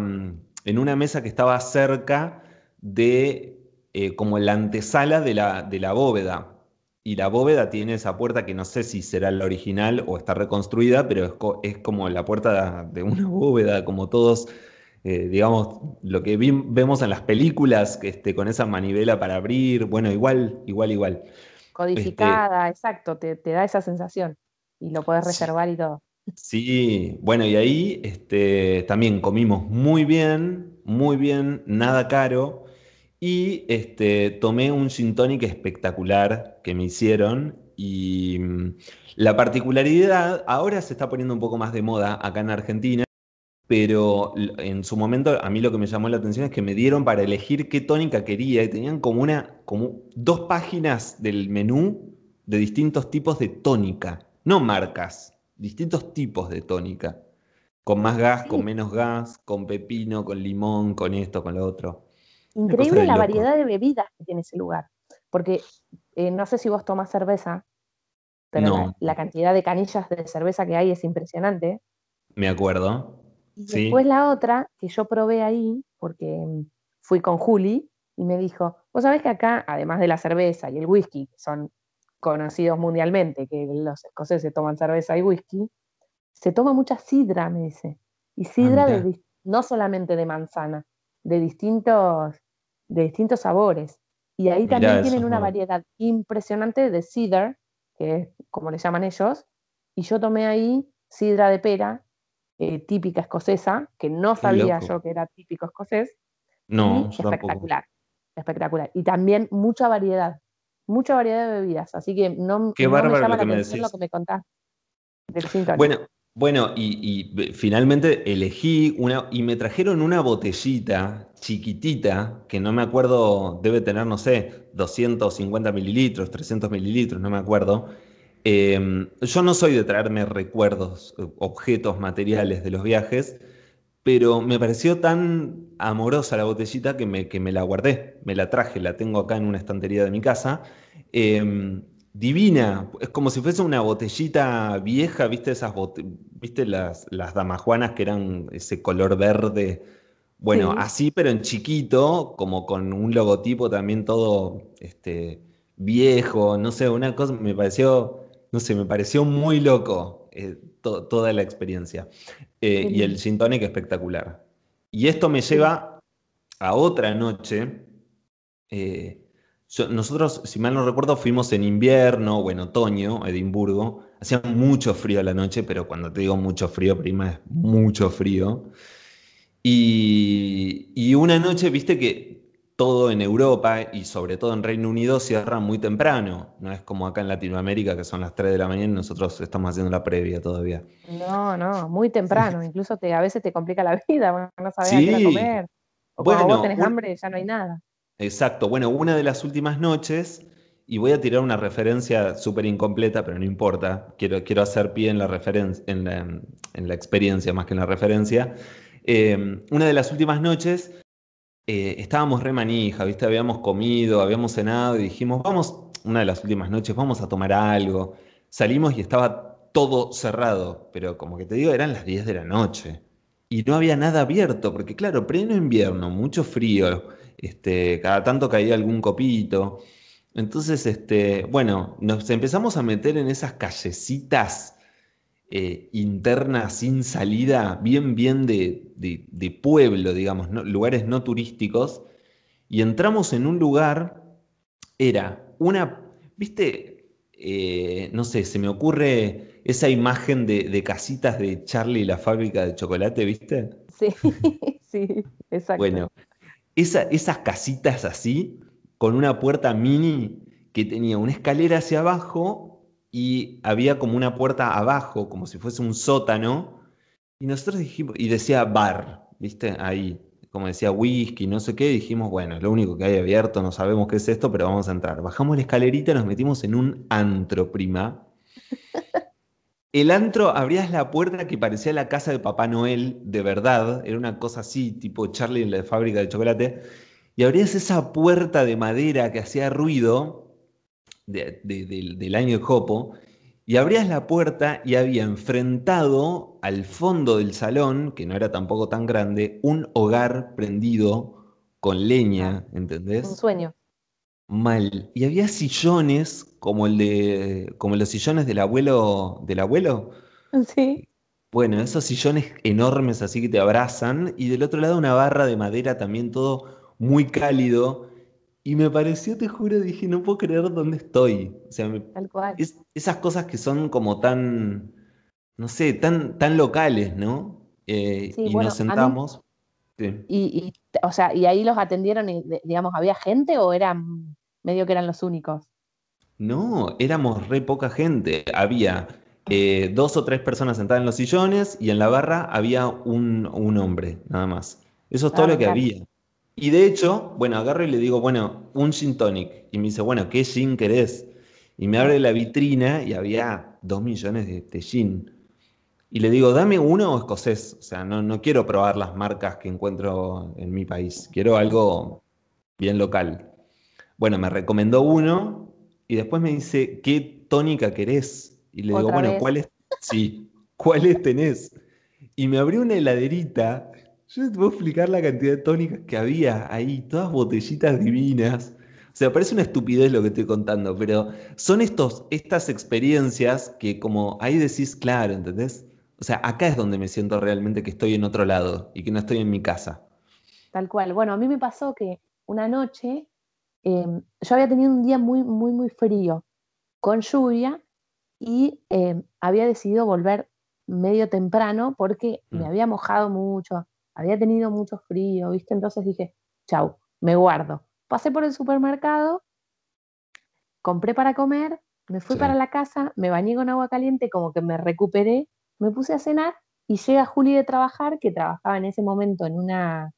en una mesa que estaba cerca de eh, como la antesala de la, de la bóveda y la bóveda tiene esa puerta que no sé si será la original o está reconstruida, pero es, como la puerta de una *laughs* bóveda, como todos, eh, digamos, lo que vemos en las películas, este, con esa manivela para abrir, bueno, igual, igual, igual. Codificada, este, exacto, te, da esa sensación y lo puedes reservar y todo. Sí, bueno, y ahí este, también comimos muy bien, muy bien, nada caro. Y este, tomé un gin tonic espectacular que me hicieron. Y mm, la particularidad, ahora se está poniendo un poco más de moda acá en Argentina, pero en su momento a mí lo que me llamó la atención es que me dieron para elegir qué tónica quería y tenían como una, como dos páginas del menú de distintos tipos de tónica, no marcas, distintos tipos de tónica, con más gas, con menos gas, con pepino, con limón, con esto, con lo otro. Increíble la variedad de bebidas que tiene ese lugar. Porque eh, no sé si vos tomas cerveza, pero la, cantidad de canillas de cerveza que hay es impresionante. Me acuerdo. Y después la otra que yo probé ahí, porque mm, fui con Juli y me dijo, vos sabés que acá, además de la cerveza y el whisky, que son conocidos mundialmente, que los escoceses toman cerveza y whisky, se toma mucha sidra, me dice. Y sidra ah, no solamente de manzana, de distintos de distintos sabores. Y ahí también tienen una variedad impresionante de cider, que es como le llaman ellos, y yo tomé ahí sidra de pera, eh, típica escocesa, que no sabía yo que era típico escocés. No, espectacular, espectacular. Y también mucha variedad, mucha variedad de bebidas, así que no, Qué me llama la atención lo que me contás. bueno, bueno, y, finalmente elegí una, y me trajeron una botellita chiquitita, que no me acuerdo, debe tener, no sé, 250 mililitros, 300 mililitros, no me acuerdo. Em, yo no soy de traerme recuerdos, objetos materiales de los viajes, pero me pareció tan amorosa la botellita que me, que me la guardé, me la traje, la tengo acá en una estantería de mi casa. Em, divina, es como si fuese una botellita vieja, ¿viste esas viste las, las damajuanas que eran ese color verde? Bueno, así pero en chiquito, como con un logotipo también todo este, viejo, no sé, una cosa me pareció, no sé, me pareció muy loco eh, toda la experiencia. Eh, y el gin tonic espectacular. Y esto me lleva a otra noche. Eh, nosotros, si mal no recuerdo, fuimos en invierno o en otoño a Edimburgo. Hacía mucho frío la noche, pero cuando te digo mucho frío, prima, es mucho frío. Y, y una noche, viste que todo en Europa y sobre todo en Reino Unido cierra muy temprano. No es como acá en Latinoamérica que son las 3 de la mañana y nosotros estamos haciendo la previa todavía. No, no, muy temprano. *laughs* Incluso te, a veces te complica la vida, no sabes qué comer. O cuando vos tenés hambre ya no hay nada. Exacto. Bueno, una de las últimas noches, y voy a tirar una referencia súper incompleta, pero no importa. Quiero, quiero hacer pie en la, referencia, en, la, experiencia más que en la referencia. Eh, una de las últimas noches eh, estábamos re manija, ¿viste? Habíamos comido, habíamos cenado y dijimos, vamos, una de las últimas noches, vamos a tomar algo. Salimos y estaba todo cerrado, pero como que te digo, eran las 10 de la noche. Y no había nada abierto, porque claro, pleno invierno, mucho frío, este, cada tanto caía algún copito. Entonces, este, bueno, nos empezamos a meter en esas callecitas eh, interna sin salida, bien, bien de, pueblo, digamos, lugares no turísticos, y entramos en un lugar, era una, viste, eh, no sé, se me ocurre esa imagen de, casitas de Charlie y la fábrica de chocolate, ¿viste? Sí, *laughs* sí, exacto. Bueno, esas casitas así, con una puerta mini que tenía una escalera hacia abajo y había como una puerta abajo, como si fuese un sótano, y nosotros dijimos, y decía bar, ¿viste? Ahí, como decía whisky, no sé qué, dijimos, bueno, lo único que hay abierto, no sabemos qué es esto, pero vamos a entrar. Bajamos la escalerita y nos metimos en un antro, prima. El antro, abrías la puerta que parecía la casa de Papá Noel, de verdad, era una cosa así, tipo Charlie en la fábrica de chocolate, y abrías esa puerta de madera que hacía ruido, del año de Jopo, y abrías la puerta y había enfrentado al fondo del salón, que no era tampoco tan grande, un hogar prendido con leña, ¿entendés? Un sueño. Mal. Y había sillones como el de. como los sillones del abuelo. del abuelo. Sí. Bueno, esos sillones enormes así que te abrazan. Y del otro lado una barra de madera también todo muy cálido. Y me pareció, te juro, dije, no puedo creer dónde estoy. O sea, Tal cual. esas cosas que son como tan, no sé, tan, tan locales, ¿no? Eh, y nos sentamos. Y, o sea, ¿y ahí los atendieron y, digamos, había gente o eran medio que eran los únicos? No, éramos re poca gente. Había eh, dos o tres personas sentadas en los sillones y en la barra había un, hombre, nada más. Eso es todo ah, lo que había. Y de hecho, bueno, agarro y le digo, bueno, un gin tonic. Y me dice, bueno, ¿qué gin querés? Y me abre la vitrina y había dos millones de, gin. Y le digo, dame uno escocés. O sea, no, no quiero probar las marcas que encuentro en mi país. Quiero algo bien local. Bueno, me recomendó uno y después me dice, ¿qué tónica querés? Y le digo, bueno, ¿cuáles? *laughs* Sí, ¿cuáles tenés? Y me abrió una heladerita yo te puedo explicar la cantidad de tónicas que había ahí, todas botellitas divinas. O sea, parece una estupidez lo que estoy contando, pero son estos, estas experiencias que como ahí decís, claro, ¿entendés? O sea, acá es donde me siento realmente que estoy en otro lado y que no estoy en mi casa. Tal cual. Bueno, a mí me pasó que una noche em, yo había tenido un día muy, muy, muy frío, con lluvia, y em, había decidido volver medio temprano porque me mm. había mojado mucho, había tenido mucho frío, ¿viste? Entonces dije, chau, me guardo. Pasé por el supermercado, compré para comer, me fui para la casa, me bañé con agua caliente, como que me recuperé, me puse a cenar y llega Juli de trabajar, que trabajaba en ese momento en una,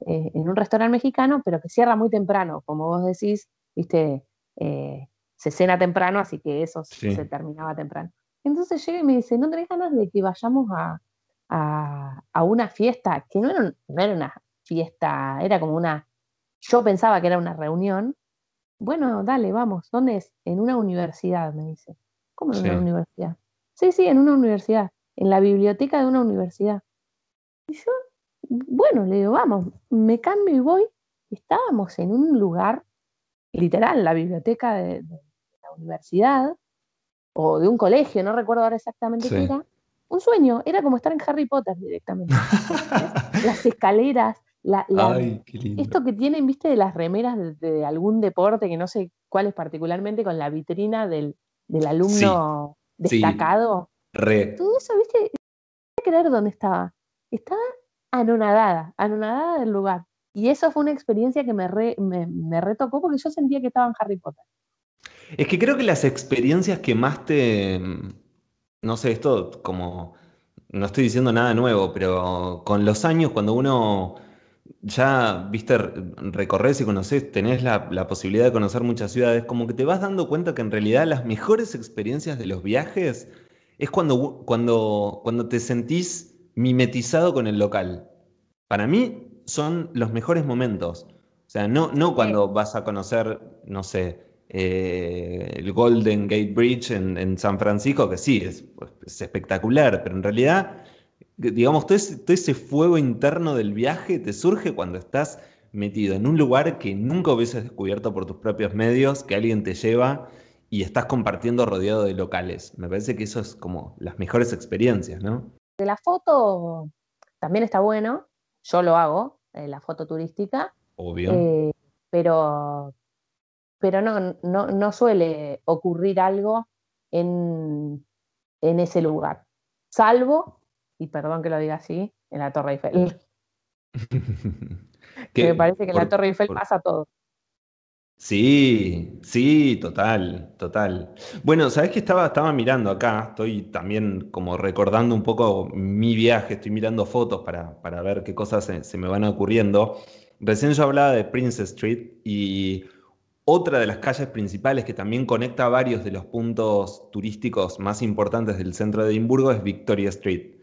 eh, en un restaurante mexicano, pero que cierra muy temprano, como vos decís, viste, eh, se cena temprano, así que eso se terminaba temprano. Entonces llega y me dice, ¿no tenés ganas de que vayamos a, una fiesta? Que no era, no era una fiesta, era como una, yo pensaba que era una reunión. Bueno, dale, vamos, ¿dónde es? En una universidad, me dice. ¿Cómo en una universidad? Sí, sí, en una universidad, en la biblioteca de una universidad. Y yo, bueno, le digo, vamos, me cambio y voy. Estábamos en un lugar, literal, la biblioteca de, la universidad, o de un colegio, no recuerdo ahora exactamente qué era. Un sueño, era como estar en Harry Potter directamente. *laughs* Las escaleras, la, esto que tienen, viste, de las remeras de, algún deporte, que no sé cuál es particularmente, con la vitrina del, alumno destacado. Todo eso, viste, no creer dónde estaba. Estaba anonadada, anonadada del lugar. Y eso fue una experiencia que me, me, retocó porque yo sentía que estaba en Harry Potter. Es que creo que las experiencias que más te. No sé, esto como. No estoy diciendo nada nuevo, pero con los años, cuando uno ya, viste, recorres y conoces, tenés la, la, posibilidad de conocer muchas ciudades, como que te vas dando cuenta que en realidad las mejores experiencias de los viajes es cuando, cuando, cuando te sentís mimetizado con el local. Para mí son los mejores momentos. O sea, no, no cuando vas a conocer, no sé, eh, el Golden Gate Bridge en, San Francisco, que sí, es, pues, es, espectacular, pero en realidad, digamos, todo ese, fuego interno del viaje te surge cuando estás metido en un lugar que nunca hubieses descubierto por tus propios medios, que alguien te lleva y estás compartiendo rodeado de locales. Me parece que eso es como las mejores experiencias, ¿no? De la foto también está bueno, yo lo hago, eh, la foto turística. Obvio. Eh, pero pero no, no, suele ocurrir algo en, ese lugar, salvo, y perdón que lo diga así, en la Torre Eiffel. *laughs* que me parece que en la Torre Eiffel pasa todo. Sí, sí, total, total. Bueno, sabes que estaba, estaba mirando acá, estoy también como recordando un poco mi viaje, estoy mirando fotos para, ver qué cosas se, me van ocurriendo. Recién yo hablaba de Princess Street y otra de las calles principales que también conecta varios de los puntos turísticos más importantes del centro de Edimburgo es Victoria Street.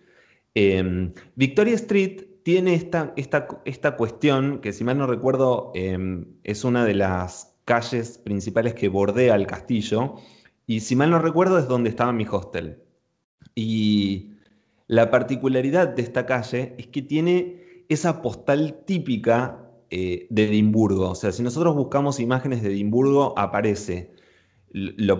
Em, Victoria Street tiene esta, esta, esta cuestión que, si mal no recuerdo, em, es una de las calles principales que bordea el castillo. Y si mal no recuerdo, es donde estaba mi hostel. Y la particularidad de esta calle es que tiene esa postal típica eh, de Edimburgo. O sea, si nosotros buscamos imágenes de Edimburgo, aparece.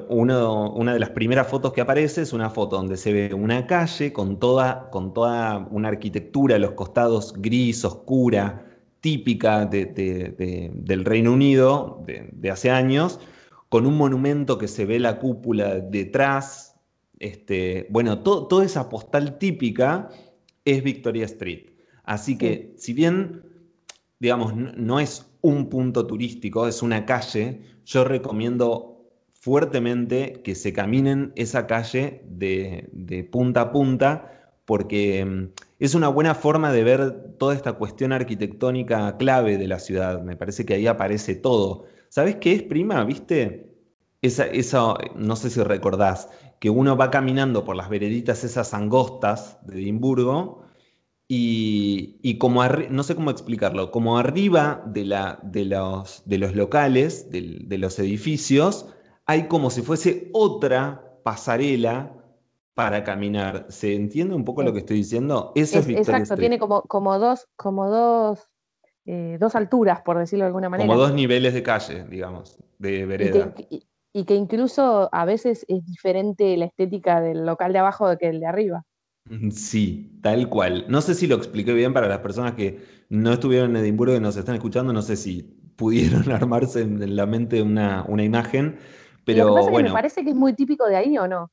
una de las primeras fotos que aparece es una foto donde se ve una calle con toda, con toda una arquitectura los costados gris, oscura, típica del Reino Unido de, hace años, con un monumento que se ve la cúpula detrás. Este, bueno, toda esa postal típica es Victoria Street. Así que, si bien digamos, no es un punto turístico, es una calle, yo recomiendo fuertemente que se caminen esa calle de, punta a punta porque mm, es una buena forma de ver toda esta cuestión arquitectónica clave de la ciudad. Me parece que ahí aparece todo. ¿Sabes qué es, prima? ¿Viste? Esa, esa, no sé si recordás, que uno va caminando por las vereditas esas angostas de Edimburgo y, como, no sé cómo explicarlo, como arriba de, la, de, los, de los locales, de, los edificios, hay como si fuese otra pasarela para caminar. ¿Se entiende un poco lo que estoy diciendo? Eso es, Exacto, tiene como, como dos, como dos, eh, dos alturas, por decirlo de alguna manera. Como dos niveles de calle, digamos, de vereda. y que incluso a veces es diferente la estética del local de abajo que el de arriba. Sí, tal cual. No sé si lo expliqué bien para las personas que no estuvieron en Edimburgo y nos están escuchando, no sé si *laughs* pudieron armarse en la mente una, imagen, pero bueno. me parece que es muy típico de ahí o no.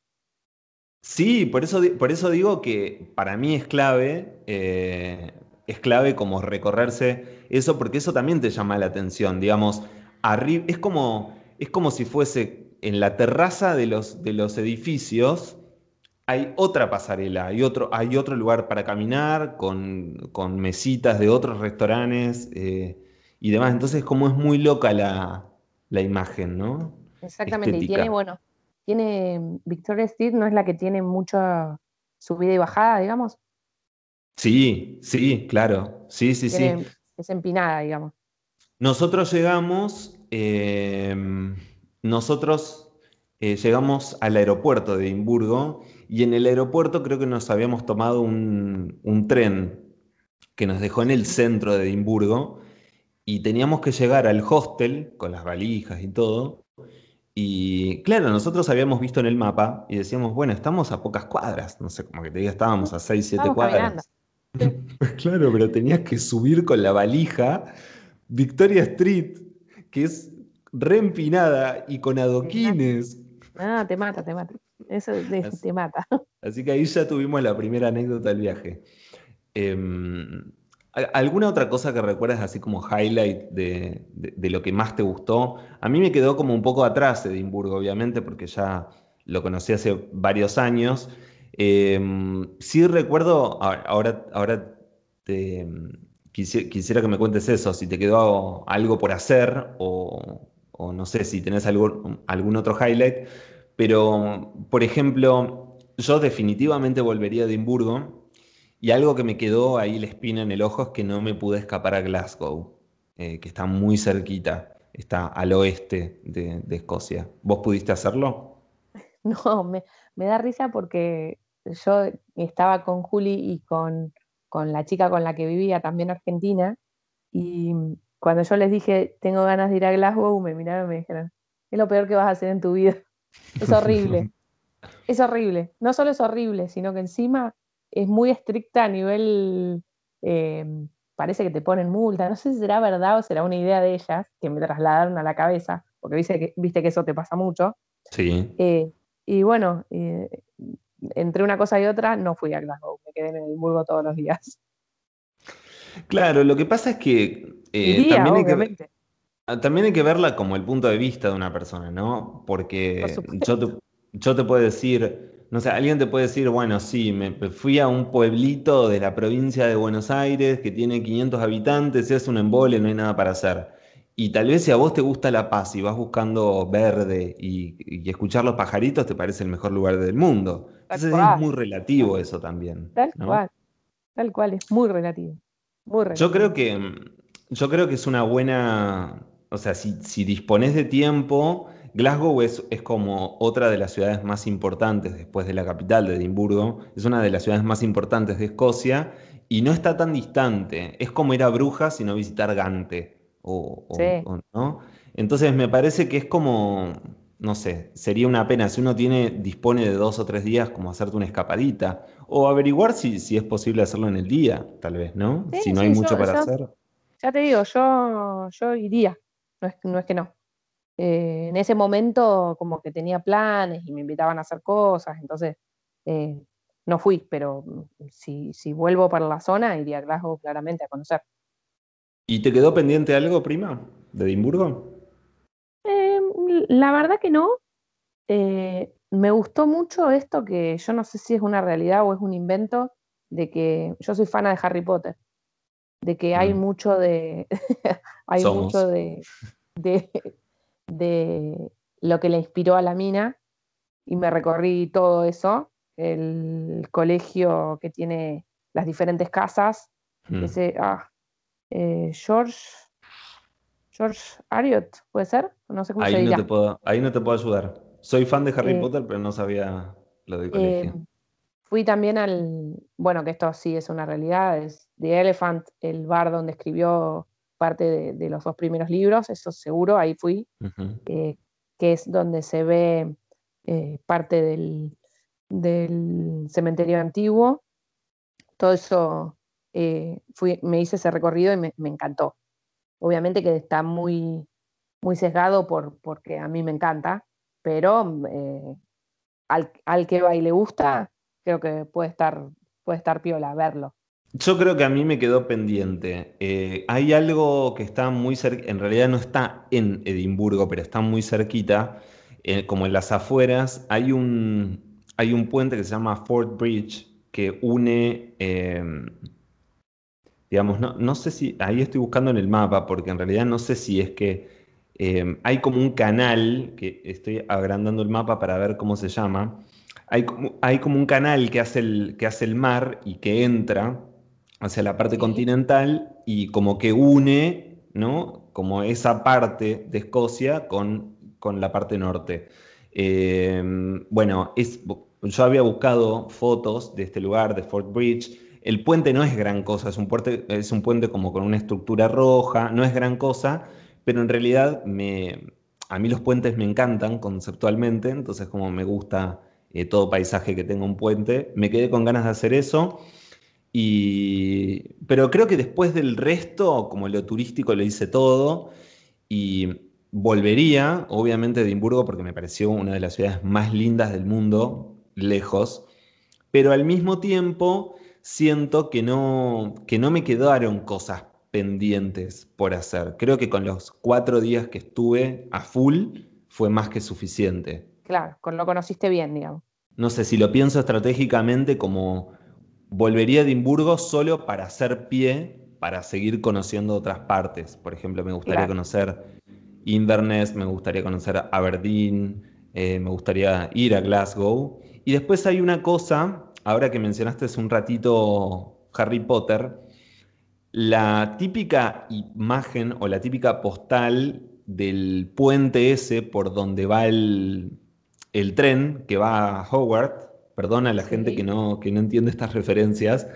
Sí, por eso, por eso digo que para mí es clave, eh, es clave como recorrerse eso, porque eso también te llama la atención, digamos, arriba, es como, es como si fuese en la terraza de los, de los edificios, hay otra pasarela, hay otro, hay otro lugar para caminar con, mesitas de otros restaurantes eh, y demás. Entonces, como es muy loca la, imagen, ¿no? Exactamente, y tiene, bueno, tiene Victoria Street, no es la que tiene mucha subida y bajada, digamos. Sí, sí, claro. Sí, sí, sí. Es empinada, digamos. Nosotros llegamos, eh, nosotros eh, llegamos al aeropuerto de Edimburgo y en el aeropuerto creo que nos habíamos tomado un, tren que nos dejó en el centro de Edimburgo y teníamos que llegar al hostel con las valijas y todo. Y claro, nosotros habíamos visto en el mapa y decíamos, bueno, estamos a pocas cuadras, no sé, como que te diga, estábamos a 6, 7 cuadras. *laughs* claro, pero tenías que subir con la valija Victoria Street, que es reempinada y con adoquines. Ah, te mata, te mata. Eso te mata. *laughs* Así que ahí ya tuvimos la primera anécdota del viaje. Em, ¿Alguna otra cosa que recuerdas así como highlight de, lo que más te gustó? A mí me quedó como un poco atrás Edimburgo, obviamente, porque ya lo conocí hace varios años. Em, sí recuerdo, ahora, ahora te, quisiera, que me cuentes eso, si te quedó algo por hacer o, no sé si tenés algún, algún otro highlight, pero, por ejemplo, yo definitivamente volvería a Edimburgo y algo que me quedó ahí la espina en el ojo es que no me pude escapar a Glasgow, eh, que está muy cerquita, está al oeste de, Escocia. ¿Vos pudiste hacerlo? *laughs* No, me, da risa porque yo estaba con Juli y con, con la chica con la que vivía, también argentina, y cuando yo les dije, tengo ganas de ir a Glasgow, me miraron y me dijeron, es lo peor que vas a hacer en tu vida. *laughs* Es horrible. es horrible. No solo es horrible, sino que encima es muy estricta a nivel. Eh, parece que te ponen multa. No sé si será verdad o será una idea de ellas que me trasladaron a la cabeza, porque viste que, viste que eso te pasa mucho. Sí. Eh, y bueno, eh, entre una cosa y otra, no fui a Glasgow, me quedé en Edimburgo todos los días. Claro, lo que pasa es que. También hay que Ah, también hay que verla como el punto de vista de una persona, ¿no? Porque yo te, yo te puedo decir, no sé, alguien te puede decir, bueno, sí, me fui a un pueblito de la provincia de Buenos Aires que tiene 500 habitantes, es un embole, no hay nada para hacer. Y tal vez si a vos te gusta la paz y vas buscando verde y, escuchar los pajaritos, te parece el mejor lugar del mundo. Entonces es muy relativo eso también. Tal cual, tal cual, es muy relativo. Muy relativo. Yo creo que yo creo que es una buena o sea, si, si dispones de tiempo, Glasgow es, es, como otra de las ciudades más importantes después de la capital de Edimburgo, es una de las ciudades más importantes de Escocia y no está tan distante. Es como ir a Brujas y no visitar Gante. O, ¿no? Entonces me parece que es como, no sé, sería una pena si uno tiene, dispone de dos o tres días como hacerte una escapadita o averiguar si, si es posible hacerlo en el día, tal vez, ¿no? si no hay mucho para hacer. Ya te digo, yo, yo iría no es, que no. Eh, en ese momento como que tenía planes y me invitaban a hacer cosas, entonces eh, no fui, pero mm, si, si, vuelvo para la zona iría a Glasgow claramente a conocer. ¿Y te quedó pendiente algo, prima, de Edimburgo? Eh, la verdad que no. me gustó mucho esto que yo no sé si es una realidad o es un invento, de que yo soy fana de Harry Potter de que hay mm. mucho de *laughs* hay mucho de, *laughs* de, lo que le inspiró a la mina y me recorrí todo eso, el colegio que tiene las diferentes casas, mm. ese, ah, eh, George, George Ariot, ¿puede ser? No sé cómo ahí se no Te puedo, ahí no te puedo ayudar. Soy fan de Harry eh, Potter, pero no sabía lo del colegio. Eh, fui también al, bueno, que esto sí es una realidad, es The Elephant, el bar donde escribió parte de, los dos primeros libros, eso seguro, ahí fui, eh, que es donde se ve eh, parte del, cementerio antiguo. Todo eso, eh, fui, me hice ese recorrido y me, encantó. Obviamente que está muy, muy sesgado por, porque a mí me encanta, pero al, al, que va y le gusta, creo que puede estar, puede estar piola verlo. Yo creo que a mí me quedó pendiente. Eh, hay algo que está muy cerca, en realidad no está en Edimburgo, pero está muy cerquita, eh, como en las afueras. Hay un, hay un puente que se llama Fort Bridge que une, em, digamos, no, no, sé si, ahí estoy buscando en el mapa, porque en realidad no sé si es que em, hay como un canal, que estoy agrandando el mapa para ver cómo se llama, hay como, hay como un canal que hace, el, que hace el mar y que entra hacia la parte continental y como que une, ¿no? Como esa parte de Escocia con, con la parte norte. Em, bueno, es, yo había buscado fotos de este lugar, de Fort Bridge. El puente no es gran cosa, es un, puente, es un puente como con una estructura roja, no es gran cosa, pero en realidad me, a mí los puentes me encantan conceptualmente, entonces como me gusta eh, todo paisaje que tenga un puente, me quedé con ganas de hacer eso. Y, pero creo que después del resto, como lo turístico lo hice todo, y volvería, obviamente, a Edimburgo porque me pareció una de las ciudades más lindas del mundo, lejos, pero al mismo tiempo siento que no, que no me quedaron cosas pendientes por hacer. Creo que con los cuatro días que estuve a full fue más que suficiente. Claro, con lo conociste bien, digamos. No sé, si lo pienso estratégicamente como volvería a Edimburgo solo para hacer pie, para seguir conociendo otras partes. Por ejemplo, me gustaría conocer Inverness, me gustaría conocer Aberdeen, eh, me gustaría ir a Glasgow. Y después hay una cosa, ahora que mencionaste hace un ratito Harry Potter, la típica imagen o la típica postal del puente ese por donde va el, tren que va a Howard, perdona a la gente que no, que no entiende estas referencias,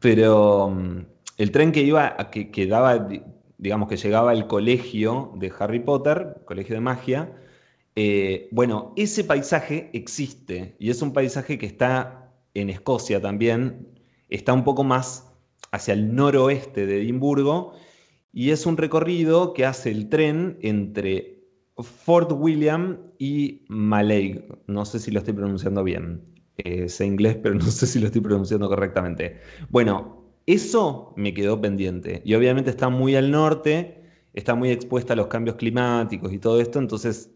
pero mm, el tren que iba, que, que daba digamos que llegaba al colegio de Harry Potter, colegio de magia, eh, bueno, ese paisaje existe y es un paisaje que está en Escocia también, está un poco más hacia el noroeste de Edimburgo y es un recorrido que hace el tren entre Fort William y Malay. No sé si lo estoy pronunciando bien. Eh, sé inglés, pero no sé si lo estoy pronunciando correctamente. Bueno, eso me quedó pendiente. Y obviamente está muy al norte, está muy expuesta a los cambios climáticos y todo esto, entonces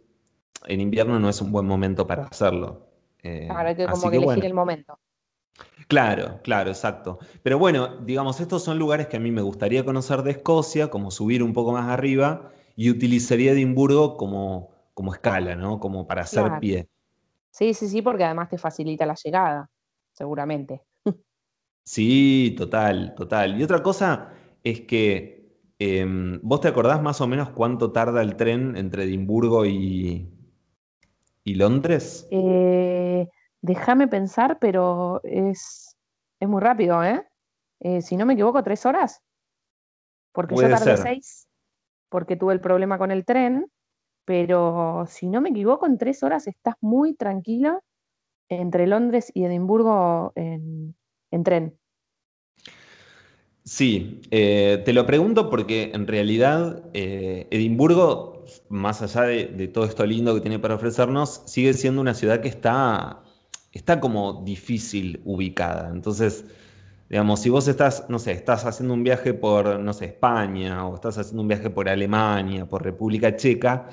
en invierno no es un buen momento para hacerlo. Eh, hay que como que, elegir el momento. Claro, claro, exacto. Pero bueno, digamos, estos son lugares que a mí me gustaría conocer de Escocia, como subir un poco más arriba, y utilizaría Edimburgo como, como escala, ¿no? Como para hacer pie. Sí, sí, sí, porque además te facilita la llegada, seguramente. Sí, total, total. Y otra cosa es que em, vos te acordás más o menos cuánto tarda el tren entre Edimburgo y, y Londres. Eh, déjame pensar, pero es, es muy rápido, ¿eh? ¿eh? Si no me equivoco, tres horas. Porque yo tardé seis, porque tuve el problema con el tren, pero si no me equivoco, en tres horas estás muy tranquilo entre Londres y Edimburgo en, en tren. Sí, eh, te lo pregunto porque en realidad eh, Edimburgo, más allá de, todo esto lindo que tiene para ofrecernos, sigue siendo una ciudad que está, está como difícil ubicada. Entonces, digamos, si vos estás, no sé, estás haciendo un viaje por, no sé, España, o estás haciendo un viaje por Alemania, por República Checa,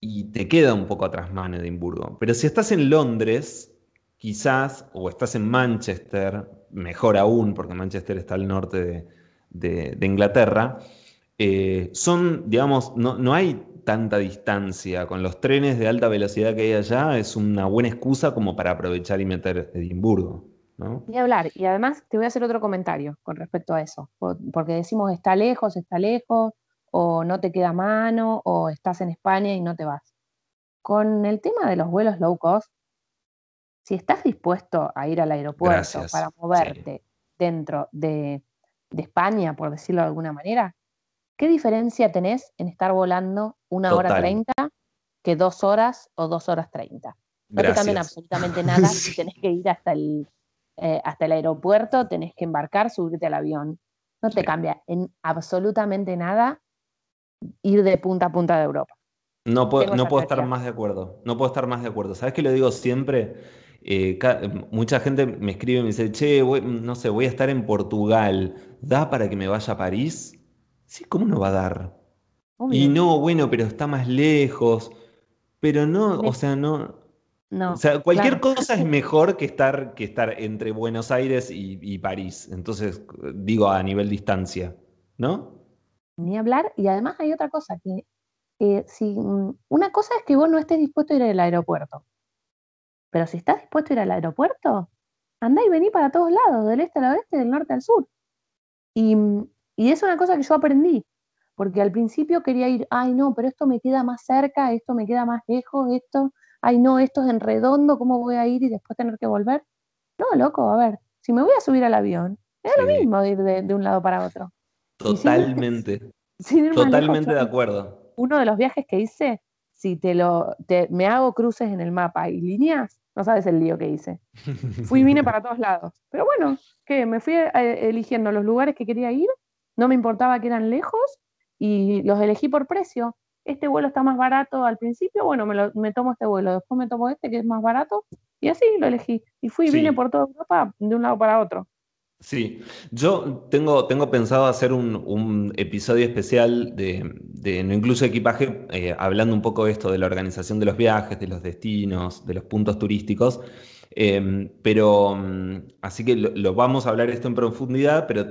y te queda un poco atrás mano Edimburgo. Pero si estás en Londres, quizás, o estás en Manchester, mejor aún, porque Manchester está al norte de, Inglaterra, eh, son, digamos, no, hay tanta distancia. Con los trenes de alta velocidad que hay allá, es una buena excusa como para aprovechar y meter Edimburgo. ¿No? Y hablar, y además te voy a hacer otro comentario con respecto a eso, porque decimos está lejos, está lejos, o no te queda mano, o estás en España y no te vas. Con el tema de los vuelos low cost, si estás dispuesto a ir al aeropuerto para moverte dentro de, España, por decirlo de alguna manera, ¿qué diferencia tenés en estar volando una hora treinta que dos horas o dos horas treinta? No te cambian absolutamente nada *laughs* si tenés que ir hasta el, eh, hasta el aeropuerto, tenés que embarcar, subirte al avión. No te cambia en absolutamente nada ir de punta a punta de Europa. No puedo, no puedo estar más de acuerdo. No puedo estar más de acuerdo. ¿Sabes qué lo digo siempre? Eh, mucha gente me escribe y me dice, che, no sé, voy a estar en Portugal, ¿da para que me vaya a París? Sí, ¿cómo no va a dar? Y no, bueno, pero está más lejos. Pero no, o sea, no, No, o sea, cualquier cosa es mejor que estar, que estar entre Buenos Aires y, París. Entonces, digo a nivel distancia, ¿no? Ni hablar. Y además hay otra cosa, que si, mm, una cosa es que vos no estés dispuesto a ir al aeropuerto. Pero si estás dispuesto a ir al aeropuerto, andá y vení para todos lados, del este al oeste, del norte al sur. Y, y es una cosa que yo aprendí, porque al principio quería ir, ay no, pero esto me queda más cerca, esto me queda más lejos, esto ay no, esto es en redondo, ¿cómo voy a ir y después tener que volver? No, loco, a ver, si me voy a subir al avión, es lo mismo ir de, un lado para otro. Totalmente. *laughs* Totalmente de acuerdo. Uno de los viajes que hice, si te lo, me hago cruces en el mapa y líneas, no sabes el lío que hice. *laughs* Fui y vine para todos lados. Pero bueno, que me fui eh, eligiendo los lugares que quería ir, no me importaba que eran lejos y los elegí por precio este vuelo está más barato al principio, bueno, me, tomo este vuelo, después me tomo este que es más barato, y así lo elegí. Y fui y vine por toda Europa de un lado para otro. Sí, yo tengo, tengo pensado hacer un, episodio especial de, No Incluso Equipaje, eh, hablando un poco de esto, de la organización de los viajes, de los destinos, de los puntos turísticos. Em, pero, mm, así que lo, vamos a hablar esto en profundidad, pero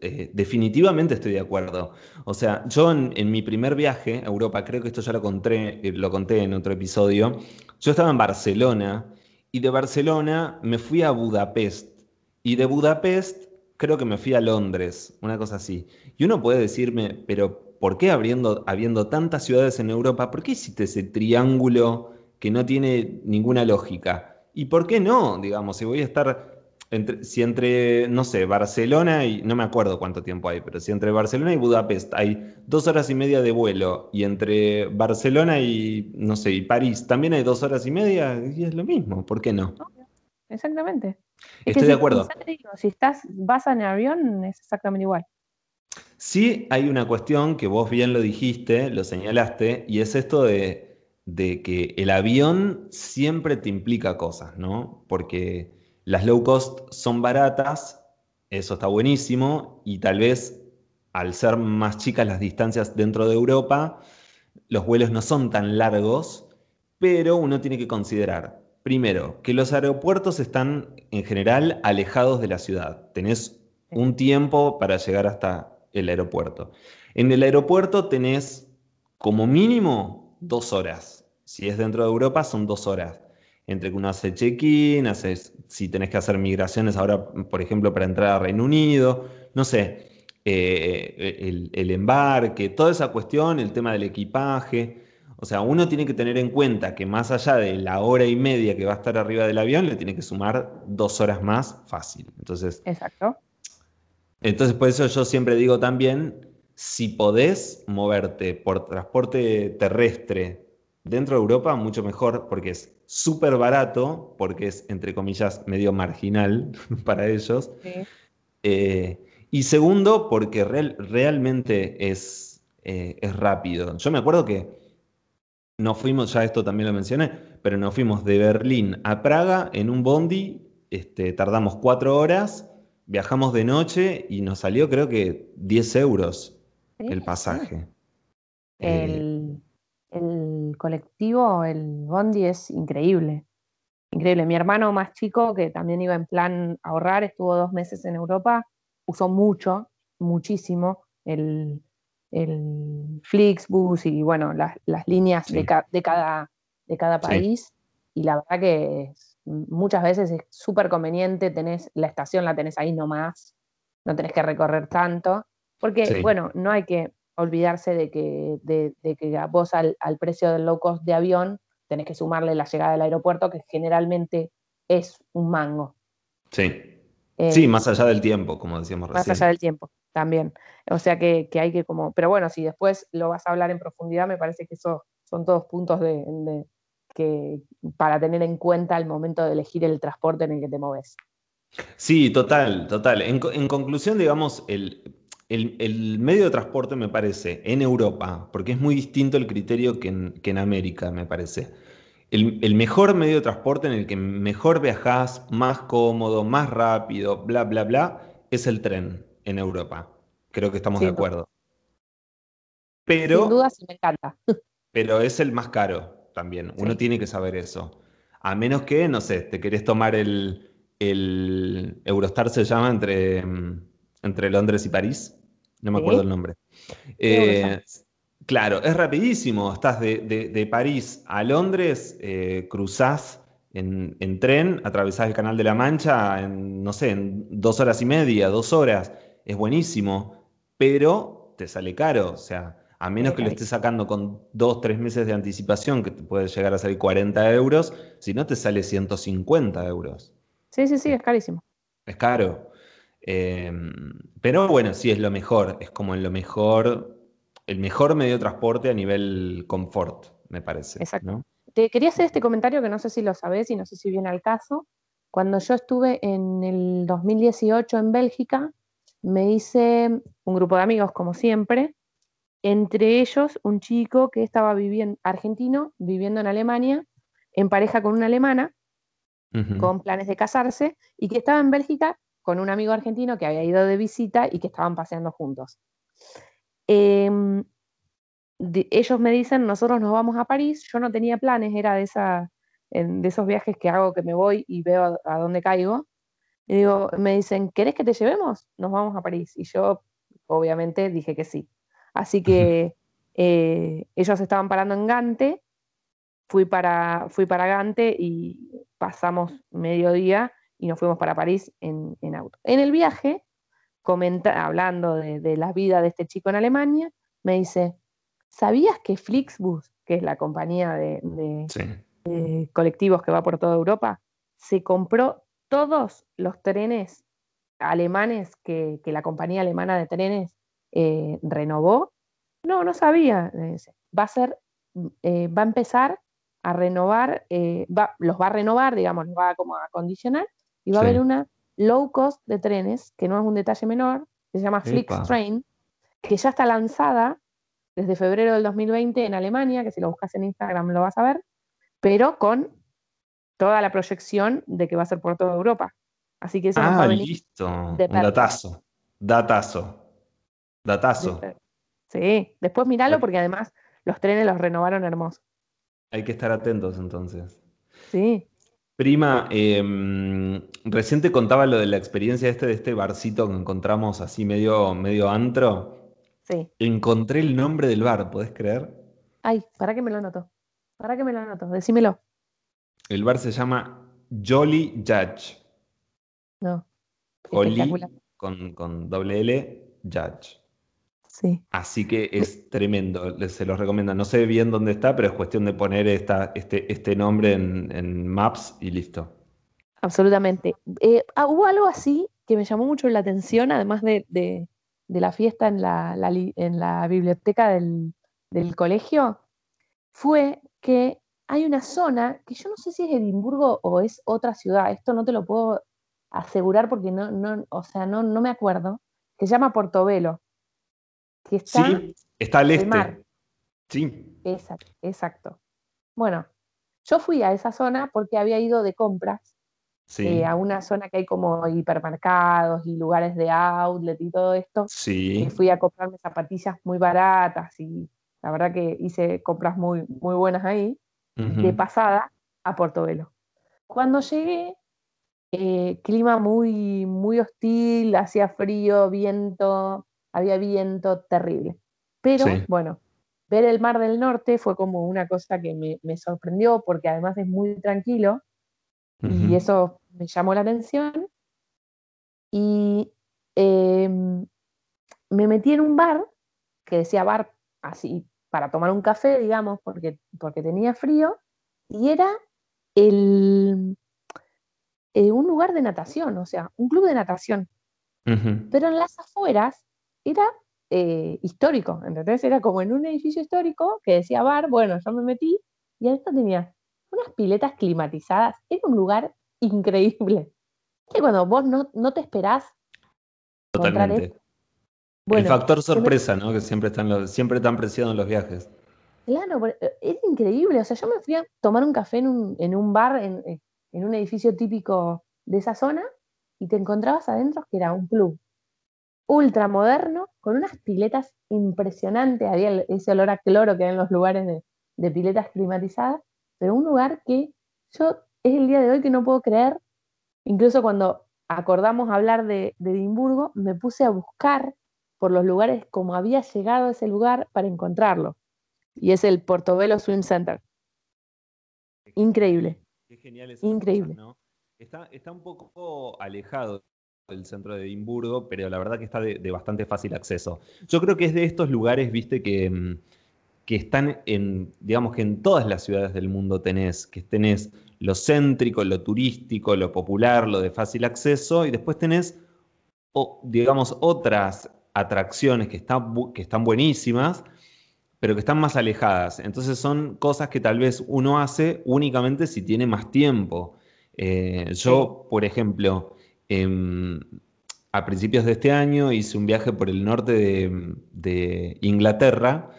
eh, definitivamente estoy de acuerdo. O sea, yo en, mi primer viaje a Europa, creo que esto ya lo conté, eh, lo conté en otro episodio, yo estaba en Barcelona y de Barcelona me fui a Budapest y de Budapest creo que me fui a Londres, una cosa así. Y uno puede decirme, pero ¿por qué habiendo, habiendo tantas ciudades en Europa, por qué hiciste ese triángulo que no tiene ninguna lógica? ¿Y por qué no? Digamos, si voy a estar si entre, no sé, Barcelona y, no me acuerdo cuánto tiempo hay, pero si entre Barcelona y Budapest hay dos horas y media de vuelo y entre Barcelona y, no sé, y París también hay dos horas y media, y es lo mismo, ¿por qué no? Exactamente. Estoy de acuerdo. si estás, vas en avión, es exactamente igual. Sí hay una cuestión que vos bien lo dijiste, lo señalaste, y es esto de, de que el avión siempre te implica cosas, ¿no? Porque las low cost son baratas, eso está buenísimo, y tal vez al ser más chicas las distancias dentro de Europa, los vuelos no son tan largos, pero uno tiene que considerar, primero, que los aeropuertos están en general alejados de la ciudad. Tenés un tiempo para llegar hasta el aeropuerto. En el aeropuerto tenés como mínimo dos horas. Si es dentro de Europa, son dos horas entre que uno hace check-in, si tenés que hacer migraciones ahora, por ejemplo, para entrar a Reino Unido, no sé, eh, el, embarque, toda esa cuestión, el tema del equipaje. O sea, uno tiene que tener en cuenta que más allá de la hora y media que va a estar arriba del avión, le tiene que sumar dos horas más fácil. Entonces, Exacto. Entonces, por eso yo siempre digo también, si podés moverte por transporte terrestre dentro de Europa, mucho mejor, porque es súper barato, porque es, entre comillas, medio marginal *laughs* para ellos. Eh, y segundo, porque realmente es, eh, es rápido. Yo me acuerdo que nos fuimos, ya esto también lo mencioné, pero nos fuimos de Berlín a Praga en un bondi, este, tardamos cuatro horas, viajamos de noche y nos salió creo que 10 euros el pasaje. El, el colectivo, el Bondi es increíble. Increíble. Mi hermano más chico, que también iba en plan ahorrar, estuvo dos meses en Europa, usó mucho, muchísimo el, el Flixbus y bueno, las, líneas de, de, cada, de cada país. Y la verdad que muchas veces es súper conveniente, tenés, la estación la tenés ahí nomás, no tenés que recorrer tanto. Porque, bueno, no hay que olvidarse de que, de, que vos al, precio del low cost de avión tenés que sumarle la llegada del aeropuerto, que generalmente es un mango. Sí. Eh, sí, más allá del tiempo, como decíamos recién. Más allá del tiempo, también. O sea que, hay que como, pero bueno, si después lo vas a hablar en profundidad, me parece que esos son todos puntos de, que, para tener en cuenta al momento de elegir el transporte en el que te moves. Sí, total, total. En, en conclusión, digamos, el, el, medio de transporte me parece en Europa, porque es muy distinto el criterio que en, América, me parece. El, mejor medio de transporte en el que mejor viajas, más cómodo, más rápido, bla, bla, bla, es el tren en Europa. Creo que estamos de acuerdo. Pero, Sin duda sí me encanta. *laughs* Pero es el más caro también. Uno tiene que saber eso. A menos que, no sé, te querés tomar el, el Eurostar se llama entre, mm, entre Londres y París. No me acuerdo el nombre. Eh, claro, es rapidísimo. Estás de, París a Londres, eh, cruzás en, tren, atravesás el Canal de la Mancha en, no sé, en dos horas y media, dos horas. Es buenísimo, pero te sale caro. O sea, a menos que lo estés sacando con dos, tres meses de anticipación, que te puede llegar a salir 40 euros, si no te sale 150 euros. Sí, sí, sí, es carísimo. Es caro. Em, pero bueno, sí es lo mejor, es como lo mejor, el mejor medio de transporte a nivel confort, me parece. Exacto. Te quería hacer este comentario que no sé si lo sabes y no sé si viene al caso. Cuando yo estuve en el 2018 en Bélgica, me hice un grupo de amigos, como siempre, entre ellos un chico que estaba viviendo, argentino, viviendo en Alemania, en pareja con una alemana, con planes de casarse, y que estaba en Bélgica con un amigo argentino que había ido de visita y que estaban paseando juntos. Em, ellos me dicen, nosotros nos vamos a París, yo no tenía planes, era de, esa, de esos viajes que hago que me voy y veo a, dónde caigo. Y digo, me dicen, ¿querés que te llevemos? Nos vamos a París. Y yo, obviamente, dije que sí. Así que eh, ellos estaban parando en Gante, fui para, fui para Gante y pasamos mediodía y nos fuimos para París en, auto. En el viaje, comenta, hablando de, la vida de este chico en Alemania, me dice, ¿sabías que Flixbus, que es la compañía de, colectivos que va por toda Europa, se compró todos los trenes alemanes que la compañía alemana de trenes eh, renovó. No, no sabía. Va a ser, eh, va a empezar a renovar, eh, los va a renovar, digamos, los va a como a acondicionar y va a haber una low cost de trenes, que no es un detalle menor, que se llama Flixtrain, que ya está lanzada desde febrero del 2020 en Alemania, que si lo buscas en Instagram lo vas a ver, pero con toda la proyección de que va a ser por toda Europa. Así que eso ah, listo. Un datazo. Datazo. Datazo. Sí, después míralo porque además los trenes los renovaron hermosos. Hay que estar atentos entonces. Sí. Prima, eh, recién te contaba lo de la experiencia este de este barcito que encontramos así medio, medio antro. Sí. Encontré el nombre del bar, ¿podés creer? Ay, ¿para qué me lo anoto? ¿Para qué me lo anoto? Decímelo. El bar se llama Jolly Judge. No. Jolly con, con doble L, Judge. Así que es tremendo, se los recomiendo. No sé bien dónde está, pero es cuestión de poner esta, este, este nombre en, Maps y listo. Absolutamente. Eh, ah, hubo algo así que me llamó mucho la atención, además de, la fiesta en la, en la biblioteca del, colegio, fue que hay una zona que yo no sé si es Edimburgo o es otra ciudad, esto no te lo puedo asegurar porque no, no, o sea, no, no me acuerdo, que se llama Portobelo está, sí, está al este. Sí. Exacto, exacto. Bueno, yo fui a esa zona porque había ido de compras eh, a una zona que hay como hipermercados y lugares de outlet y todo esto. Sí. Y fui a comprarme zapatillas muy baratas y la verdad que hice compras muy, muy buenas ahí, de pasada a Portobelo. Cuando llegué, eh, clima muy, muy hostil, hacía frío, viento, había viento terrible. Pero bueno, ver el Mar del Norte fue como una cosa que me, sorprendió porque además es muy tranquilo y eso me llamó la atención. Y em, me metí en un bar que decía bar así para tomar un café, digamos, porque, porque tenía frío, y era el, eh, un lugar de natación, o sea, un club de natación. Pero en las afueras era eh, histórico, entonces Era como en un edificio histórico que decía bar, bueno, yo me metí y esto tenía unas piletas climatizadas, era un lugar increíble. Que cuando vos no, no te esperás Totalmente. el factor sorpresa, ¿no? Que siempre están los, siempre están preciados en los viajes. Claro, eh, era increíble. O sea, yo me fui a tomar un café en un, en un bar, en, en, un edificio típico de esa zona, y te encontrabas adentro que era un club ultra moderno, con unas piletas impresionantes. Había ese olor a cloro que hay en los lugares de, piletas climatizadas, pero un lugar que yo es el día de hoy que no puedo creer, incluso cuando acordamos hablar de, de Edimburgo, me puse a buscar por los lugares como había llegado a ese lugar para encontrarlo. Y es el Portobello Swim Center. Increíble. Qué genial es. Increíble. está, está un poco alejado del centro de Edimburgo, pero la verdad que está de, bastante fácil acceso. Yo creo que es de estos lugares, viste, que, mm, que están en, digamos que en todas las ciudades del mundo tenés, que tenés lo céntrico, lo turístico, lo popular, lo de fácil acceso, y después tenés, digamos, otras atracciones que están, que están buenísimas, pero que están más alejadas. Entonces son cosas que tal vez uno hace únicamente si tiene más tiempo. Eh, yo, por ejemplo, Em, a principios de este año hice un viaje por el norte de, Inglaterra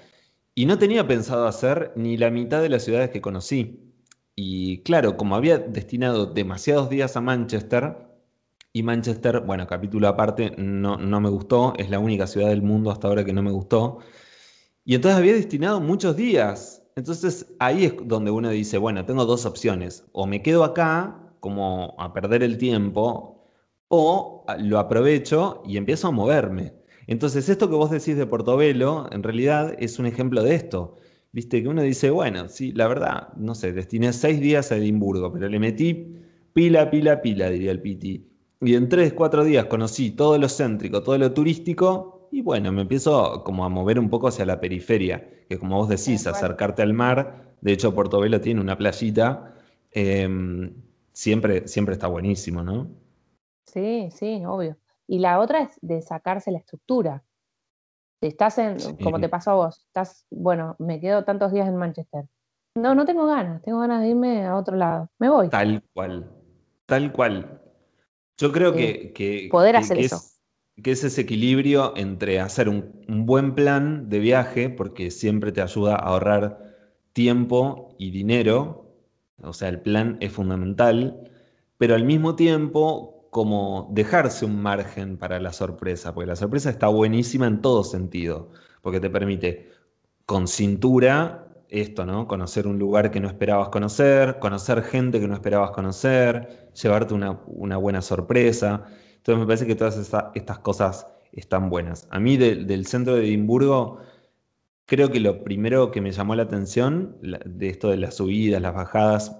y no tenía pensado hacer ni la mitad de las ciudades que conocí. Y claro, como había destinado demasiados días a Manchester, y Manchester, bueno, capítulo aparte, no, no me gustó, es la única ciudad del mundo hasta ahora que no me gustó. Y entonces había destinado muchos días. Entonces ahí es donde uno dice, bueno, tengo dos opciones. O me quedo acá, como a perder el tiempo, o lo aprovecho y empiezo a moverme. Entonces, esto que vos decís de Portobelo, en realidad es un ejemplo de esto. Viste que uno dice, bueno, sí, la verdad, no sé, destiné seis días a Edimburgo, pero le metí pila, pila, pila, diría el Piti. Y en tres, cuatro días conocí todo lo céntrico, todo lo turístico, y bueno, me empiezo como a mover un poco hacia la periferia, que como vos decís, acercarte al mar. De hecho, Portobelo tiene una playita. Em, siempre, siempre está buenísimo, ¿no? Sí, sí, obvio. Y la otra es de sacarse la estructura. Estás en, como te pasó a vos, estás, bueno, me quedo tantos días en Manchester. No, no tengo ganas, tengo ganas de irme a otro lado. Me voy. Tal cual, tal cual. Yo creo que, que, poder hacer eso. Es, que es ese equilibrio entre hacer un, un buen plan de viaje, porque siempre te ayuda a ahorrar tiempo y dinero, o sea, el plan es fundamental, pero al mismo tiempo como dejarse un margen para la sorpresa, porque la sorpresa está buenísima en todo sentido, porque te permite con cintura esto, ¿no? Conocer un lugar que no esperabas conocer, conocer gente que no esperabas conocer, llevarte una, buena sorpresa. Entonces me parece que todas estas cosas están buenas. A mí del centro de Edimburgo, creo que lo primero que me llamó la atención de esto de las subidas, las bajadas,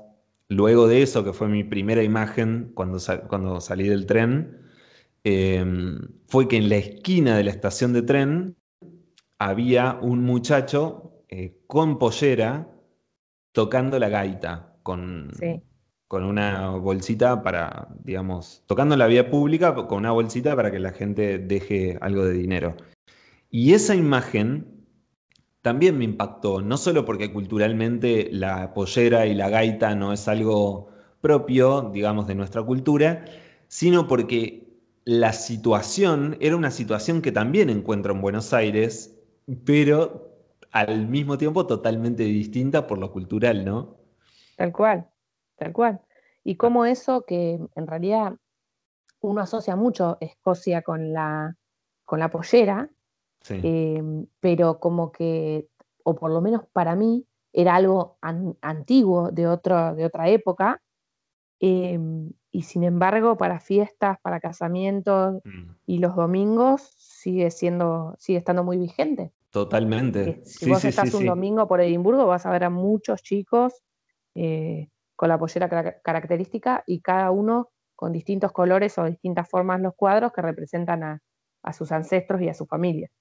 Luego de eso, que fue mi primera imagen cuando, cuando salí del tren, em, fue que en la esquina de la estación de tren había un muchacho eh, con pollera tocando la gaita, con, con una bolsita para, digamos, tocando la vía pública con una bolsita para que la gente deje algo de dinero. Y esa imagen también me impactó, no solo porque culturalmente la pollera y la gaita no es algo propio, digamos, de nuestra cultura, sino porque la situación era una situación que también encuentro en Buenos Aires, pero al mismo tiempo totalmente distinta por lo cultural, ¿no? Tal cual, tal cual. Y como eso que en realidad uno asocia mucho Escocia con la, con la pollera, Em, pero como que, o por lo menos para mí, era algo antiguo de, otro, de otra época, em, y sin embargo para fiestas, para casamientos mm. y los domingos sigue siendo, sigue estando muy vigente. Totalmente. Si vos estás un domingo por Edimburgo, vas a ver a muchos chicos eh, con la pollera característica y cada uno con distintos colores o distintas formas los cuadros que representan a, a sus ancestros y a su familia.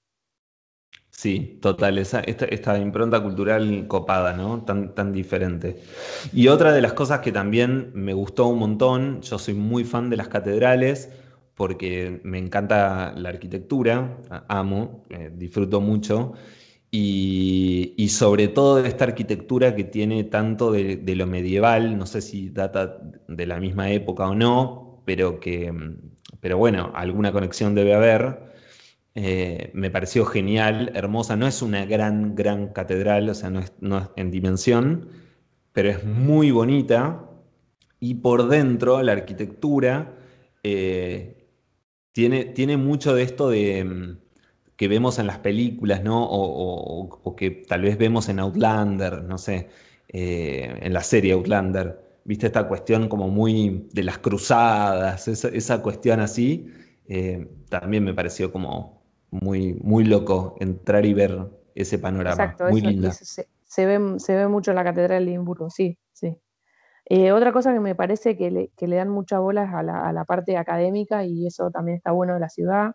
Sí, total, esa, esta, impronta cultural copada, ¿no? Tan, tan diferente. Y otra de las cosas que también me gustó un montón, yo soy muy fan de las catedrales porque me encanta la arquitectura, amo, eh, disfruto mucho, y, sobre todo de esta arquitectura que tiene tanto de, de, lo medieval, no sé si data de la misma época o no, pero que, pero bueno, alguna conexión debe haber eh, me pareció genial, hermosa. No es una gran, gran catedral, o sea, no es, en dimensión, pero es muy bonita. Y por dentro, la arquitectura eh, tiene, tiene mucho de esto de, mm, que vemos en las películas, ¿no? O, que tal vez vemos en Outlander, no sé, eh, en la serie Outlander. viste esta cuestión como muy de las cruzadas, esa, cuestión así, también me pareció como muy, muy loco entrar y ver ese panorama. Exacto, muy linda. Se, ve, se ve mucho en la Catedral de Edimburgo, sí, sí. Eh, otra cosa que me parece que le, que le dan muchas bolas a la, a la, parte académica y eso también está bueno de la ciudad,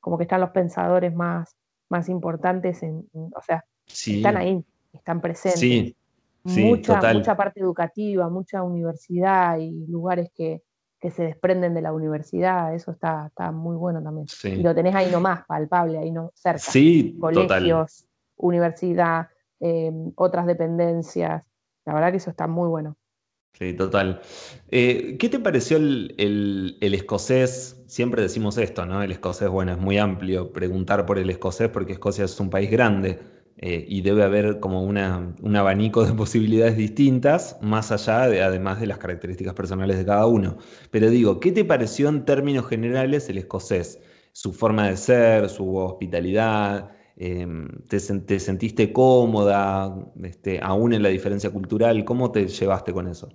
como que están los pensadores más, más importantes, en, o sea, están ahí, están presentes. Sí, mucha, mucha parte educativa, mucha universidad y lugares que, se desprenden de la universidad, eso está, está muy bueno también. Y lo tenés ahí nomás, palpable, ahí no, cerca. Sí, Colegios, universidad, eh, otras dependencias. La verdad que eso está muy bueno. Sí, total. Eh, ¿Qué te pareció el, escocés? Siempre decimos esto, ¿no? El escocés, bueno, es muy amplio preguntar por el escocés porque Escocia es un país grande eh, y debe haber como una, un abanico de *laughs* posibilidades distintas, más allá de, además de las características personales de cada uno. Pero digo, ¿qué te pareció en términos generales el escocés? Su forma de ser, su hospitalidad, em, te, sentiste cómoda, este, aún en la diferencia cultural? ¿Cómo te llevaste con eso?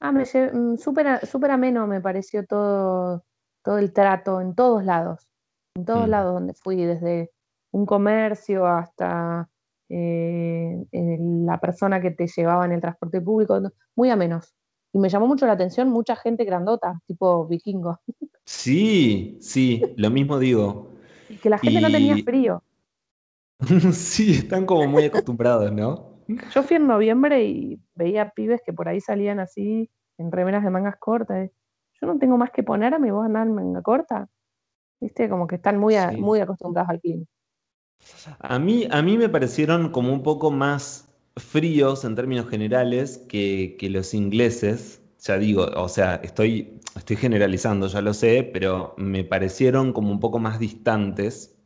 Ah, me mm, súper ameno me pareció todo, todo el trato en todos lados, en todos mm. lados donde fui, desde un comercio hasta eh, la persona que te llevaba en el transporte público, muy amenos. Y me llamó mucho la atención mucha gente grandota, tipo vikingo. Sí, sí, lo mismo digo. Y que la gente no tenía frío. *laughs* sí, están como muy acostumbrados, ¿no? Yo fui en noviembre y veía pibes que por ahí salían así, en remeras de mangas cortas. Yo no tengo más que ponerme, vos andar en manga corta. ¿Viste? Como que están muy, muy acostumbrados al clima. A mí, a mí me parecieron como un poco más fríos en términos generales que, los ingleses. Ya digo, o sea, estoy, estoy generalizando, ya lo sé, pero me parecieron como un poco más distantes.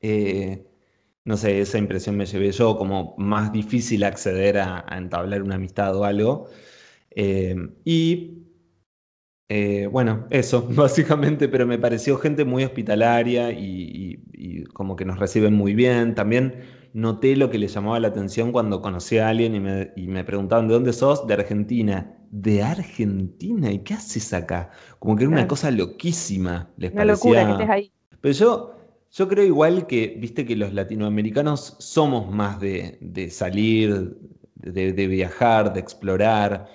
Eh, no sé, esa impresión me llevé yo, como más difícil acceder a, entablar una amistad o algo. Eh, y eh, bueno, eso, *laughs* básicamente, pero me pareció gente muy hospitalaria y, como que nos reciben muy bien. También noté lo que le llamaba la atención cuando conocí a alguien y me, preguntaban, ¿de dónde sos? De Argentina. ¿De Argentina? ¿Y qué haces acá? Como que era una cosa loquísima, les una locura que estés ahí. Pero yo yo creo igual que, viste que los latinoamericanos somos más de, salir, de, viajar, de explorar.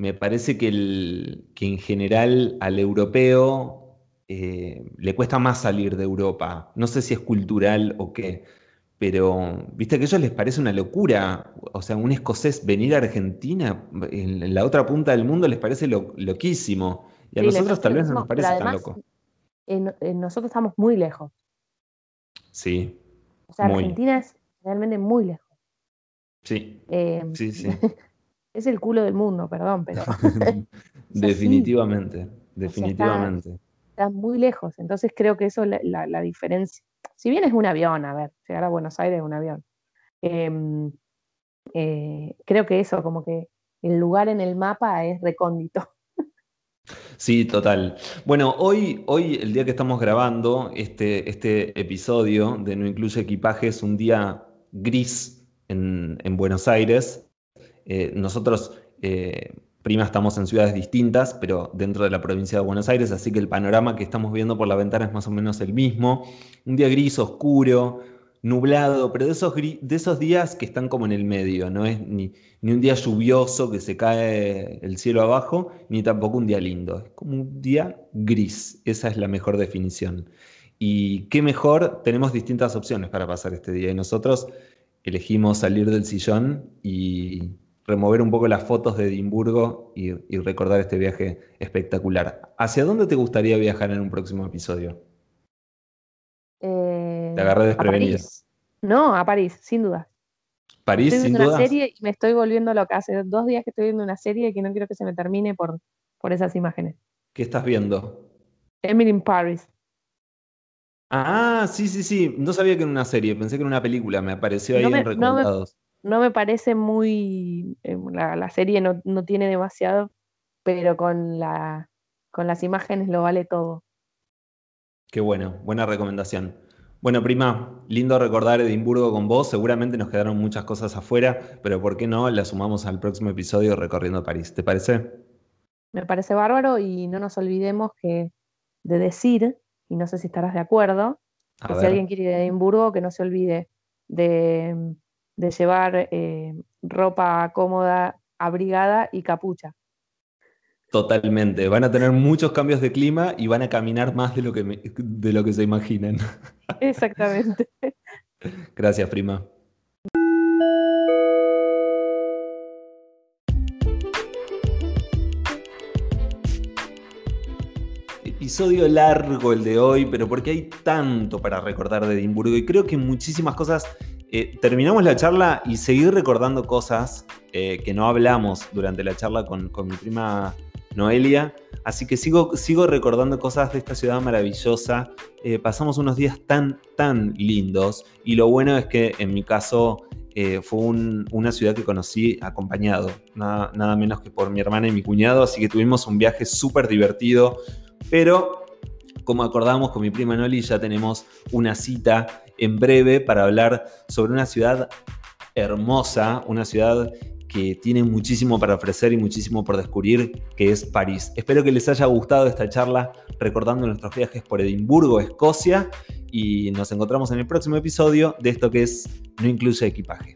Me parece que, en general al europeo eh, le cuesta más salir de Europa. No sé si es cultural o qué, pero viste que a ellos les parece una locura. O sea, un escocés venir a Argentina, en, la otra punta del mundo, les parece loquísimo. Y a nosotros tal vez no nos parece tan loco. nosotros estamos muy lejos. Sí. O sea, Argentina es realmente muy lejos. Sí. Em, sí, sí. *laughs* es el culo del mundo, perdón, pero. *laughs* *laughs* definitivamente, definitivamente. está, muy lejos, entonces creo que eso es la, diferencia. Si bien es un avión, a ver, llegar a Buenos Aires es un avión. Em, eh, creo que eso, como que el lugar en el mapa es recóndito. *laughs* Sí, total. Bueno, hoy, hoy, el día que estamos grabando este, este episodio de No Incluye Equipaje, es un día gris en, Buenos Aires. Eh, nosotros, eh, prima, estamos en ciudades distintas, pero dentro de la provincia de Buenos Aires, así que el panorama que estamos viendo por la ventana es más o menos el mismo. Un día gris, oscuro, nublado, pero de esos, de esos días que están como en el medio, no es ni, ni, un día lluvioso que se cae el cielo abajo, ni tampoco un día lindo, es como un día gris, esa es la mejor definición. Y qué mejor, tenemos distintas opciones para pasar este día y nosotros elegimos salir del sillón y remover un poco las fotos de Edimburgo y, y recordar este viaje espectacular. ¿Hacia dónde te gustaría viajar en un próximo episodio? Eh, Te agarré desprevenido. No, a París, sin duda. París, estoy sin una serie y me estoy volviendo loca. Hace dos días que estoy viendo una serie y que no quiero que se me termine por, por esas imágenes. ¿Qué estás viendo? Emily in Paris. Ah, sí, sí, sí. No sabía que era una serie, pensé que era una película, me apareció ahí en recomendados. No me, parece muy. Eh, la, serie no, no, tiene demasiado, pero con, la, con las imágenes lo vale todo. Qué bueno, buena recomendación. Bueno, prima, lindo recordar Edimburgo con vos. Seguramente nos quedaron muchas cosas afuera, pero ¿por qué no las sumamos al próximo episodio recorriendo París? ¿Te parece? Me parece bárbaro y no nos olvidemos que de decir, y no sé si estarás de acuerdo, que si alguien quiere ir a Edimburgo, que no se olvide de, llevar eh, ropa cómoda, abrigada y capucha. Totalmente. Van a tener muchos cambios de clima y van a caminar más de lo que, de lo que se imaginan. *laughs* Exactamente. Gracias, prima. Episodio largo el de hoy, pero porque hay tanto para recordar de Edimburgo y creo que muchísimas cosas. Eh, terminamos la charla y seguir recordando cosas eh, que no hablamos durante la charla con, mi prima Noelia. Así que sigo, sigo recordando cosas de esta ciudad maravillosa. Eh, pasamos unos días tan, tan lindos. Y lo bueno es que en mi caso fue una ciudad que conocí acompañado, nada, nada, menos que por mi hermana y mi cuñado. Así que tuvimos un viaje súper divertido. Pero, como acordamos con mi prima Noli, ya tenemos una cita en breve para hablar sobre una ciudad hermosa, una ciudad que tiene muchísimo para ofrecer y muchísimo por descubrir, que es París. Espero que les haya gustado esta charla recordando nuestros viajes por Edimburgo, Escocia, y nos encontramos en el próximo episodio de esto que es No incluye equipaje.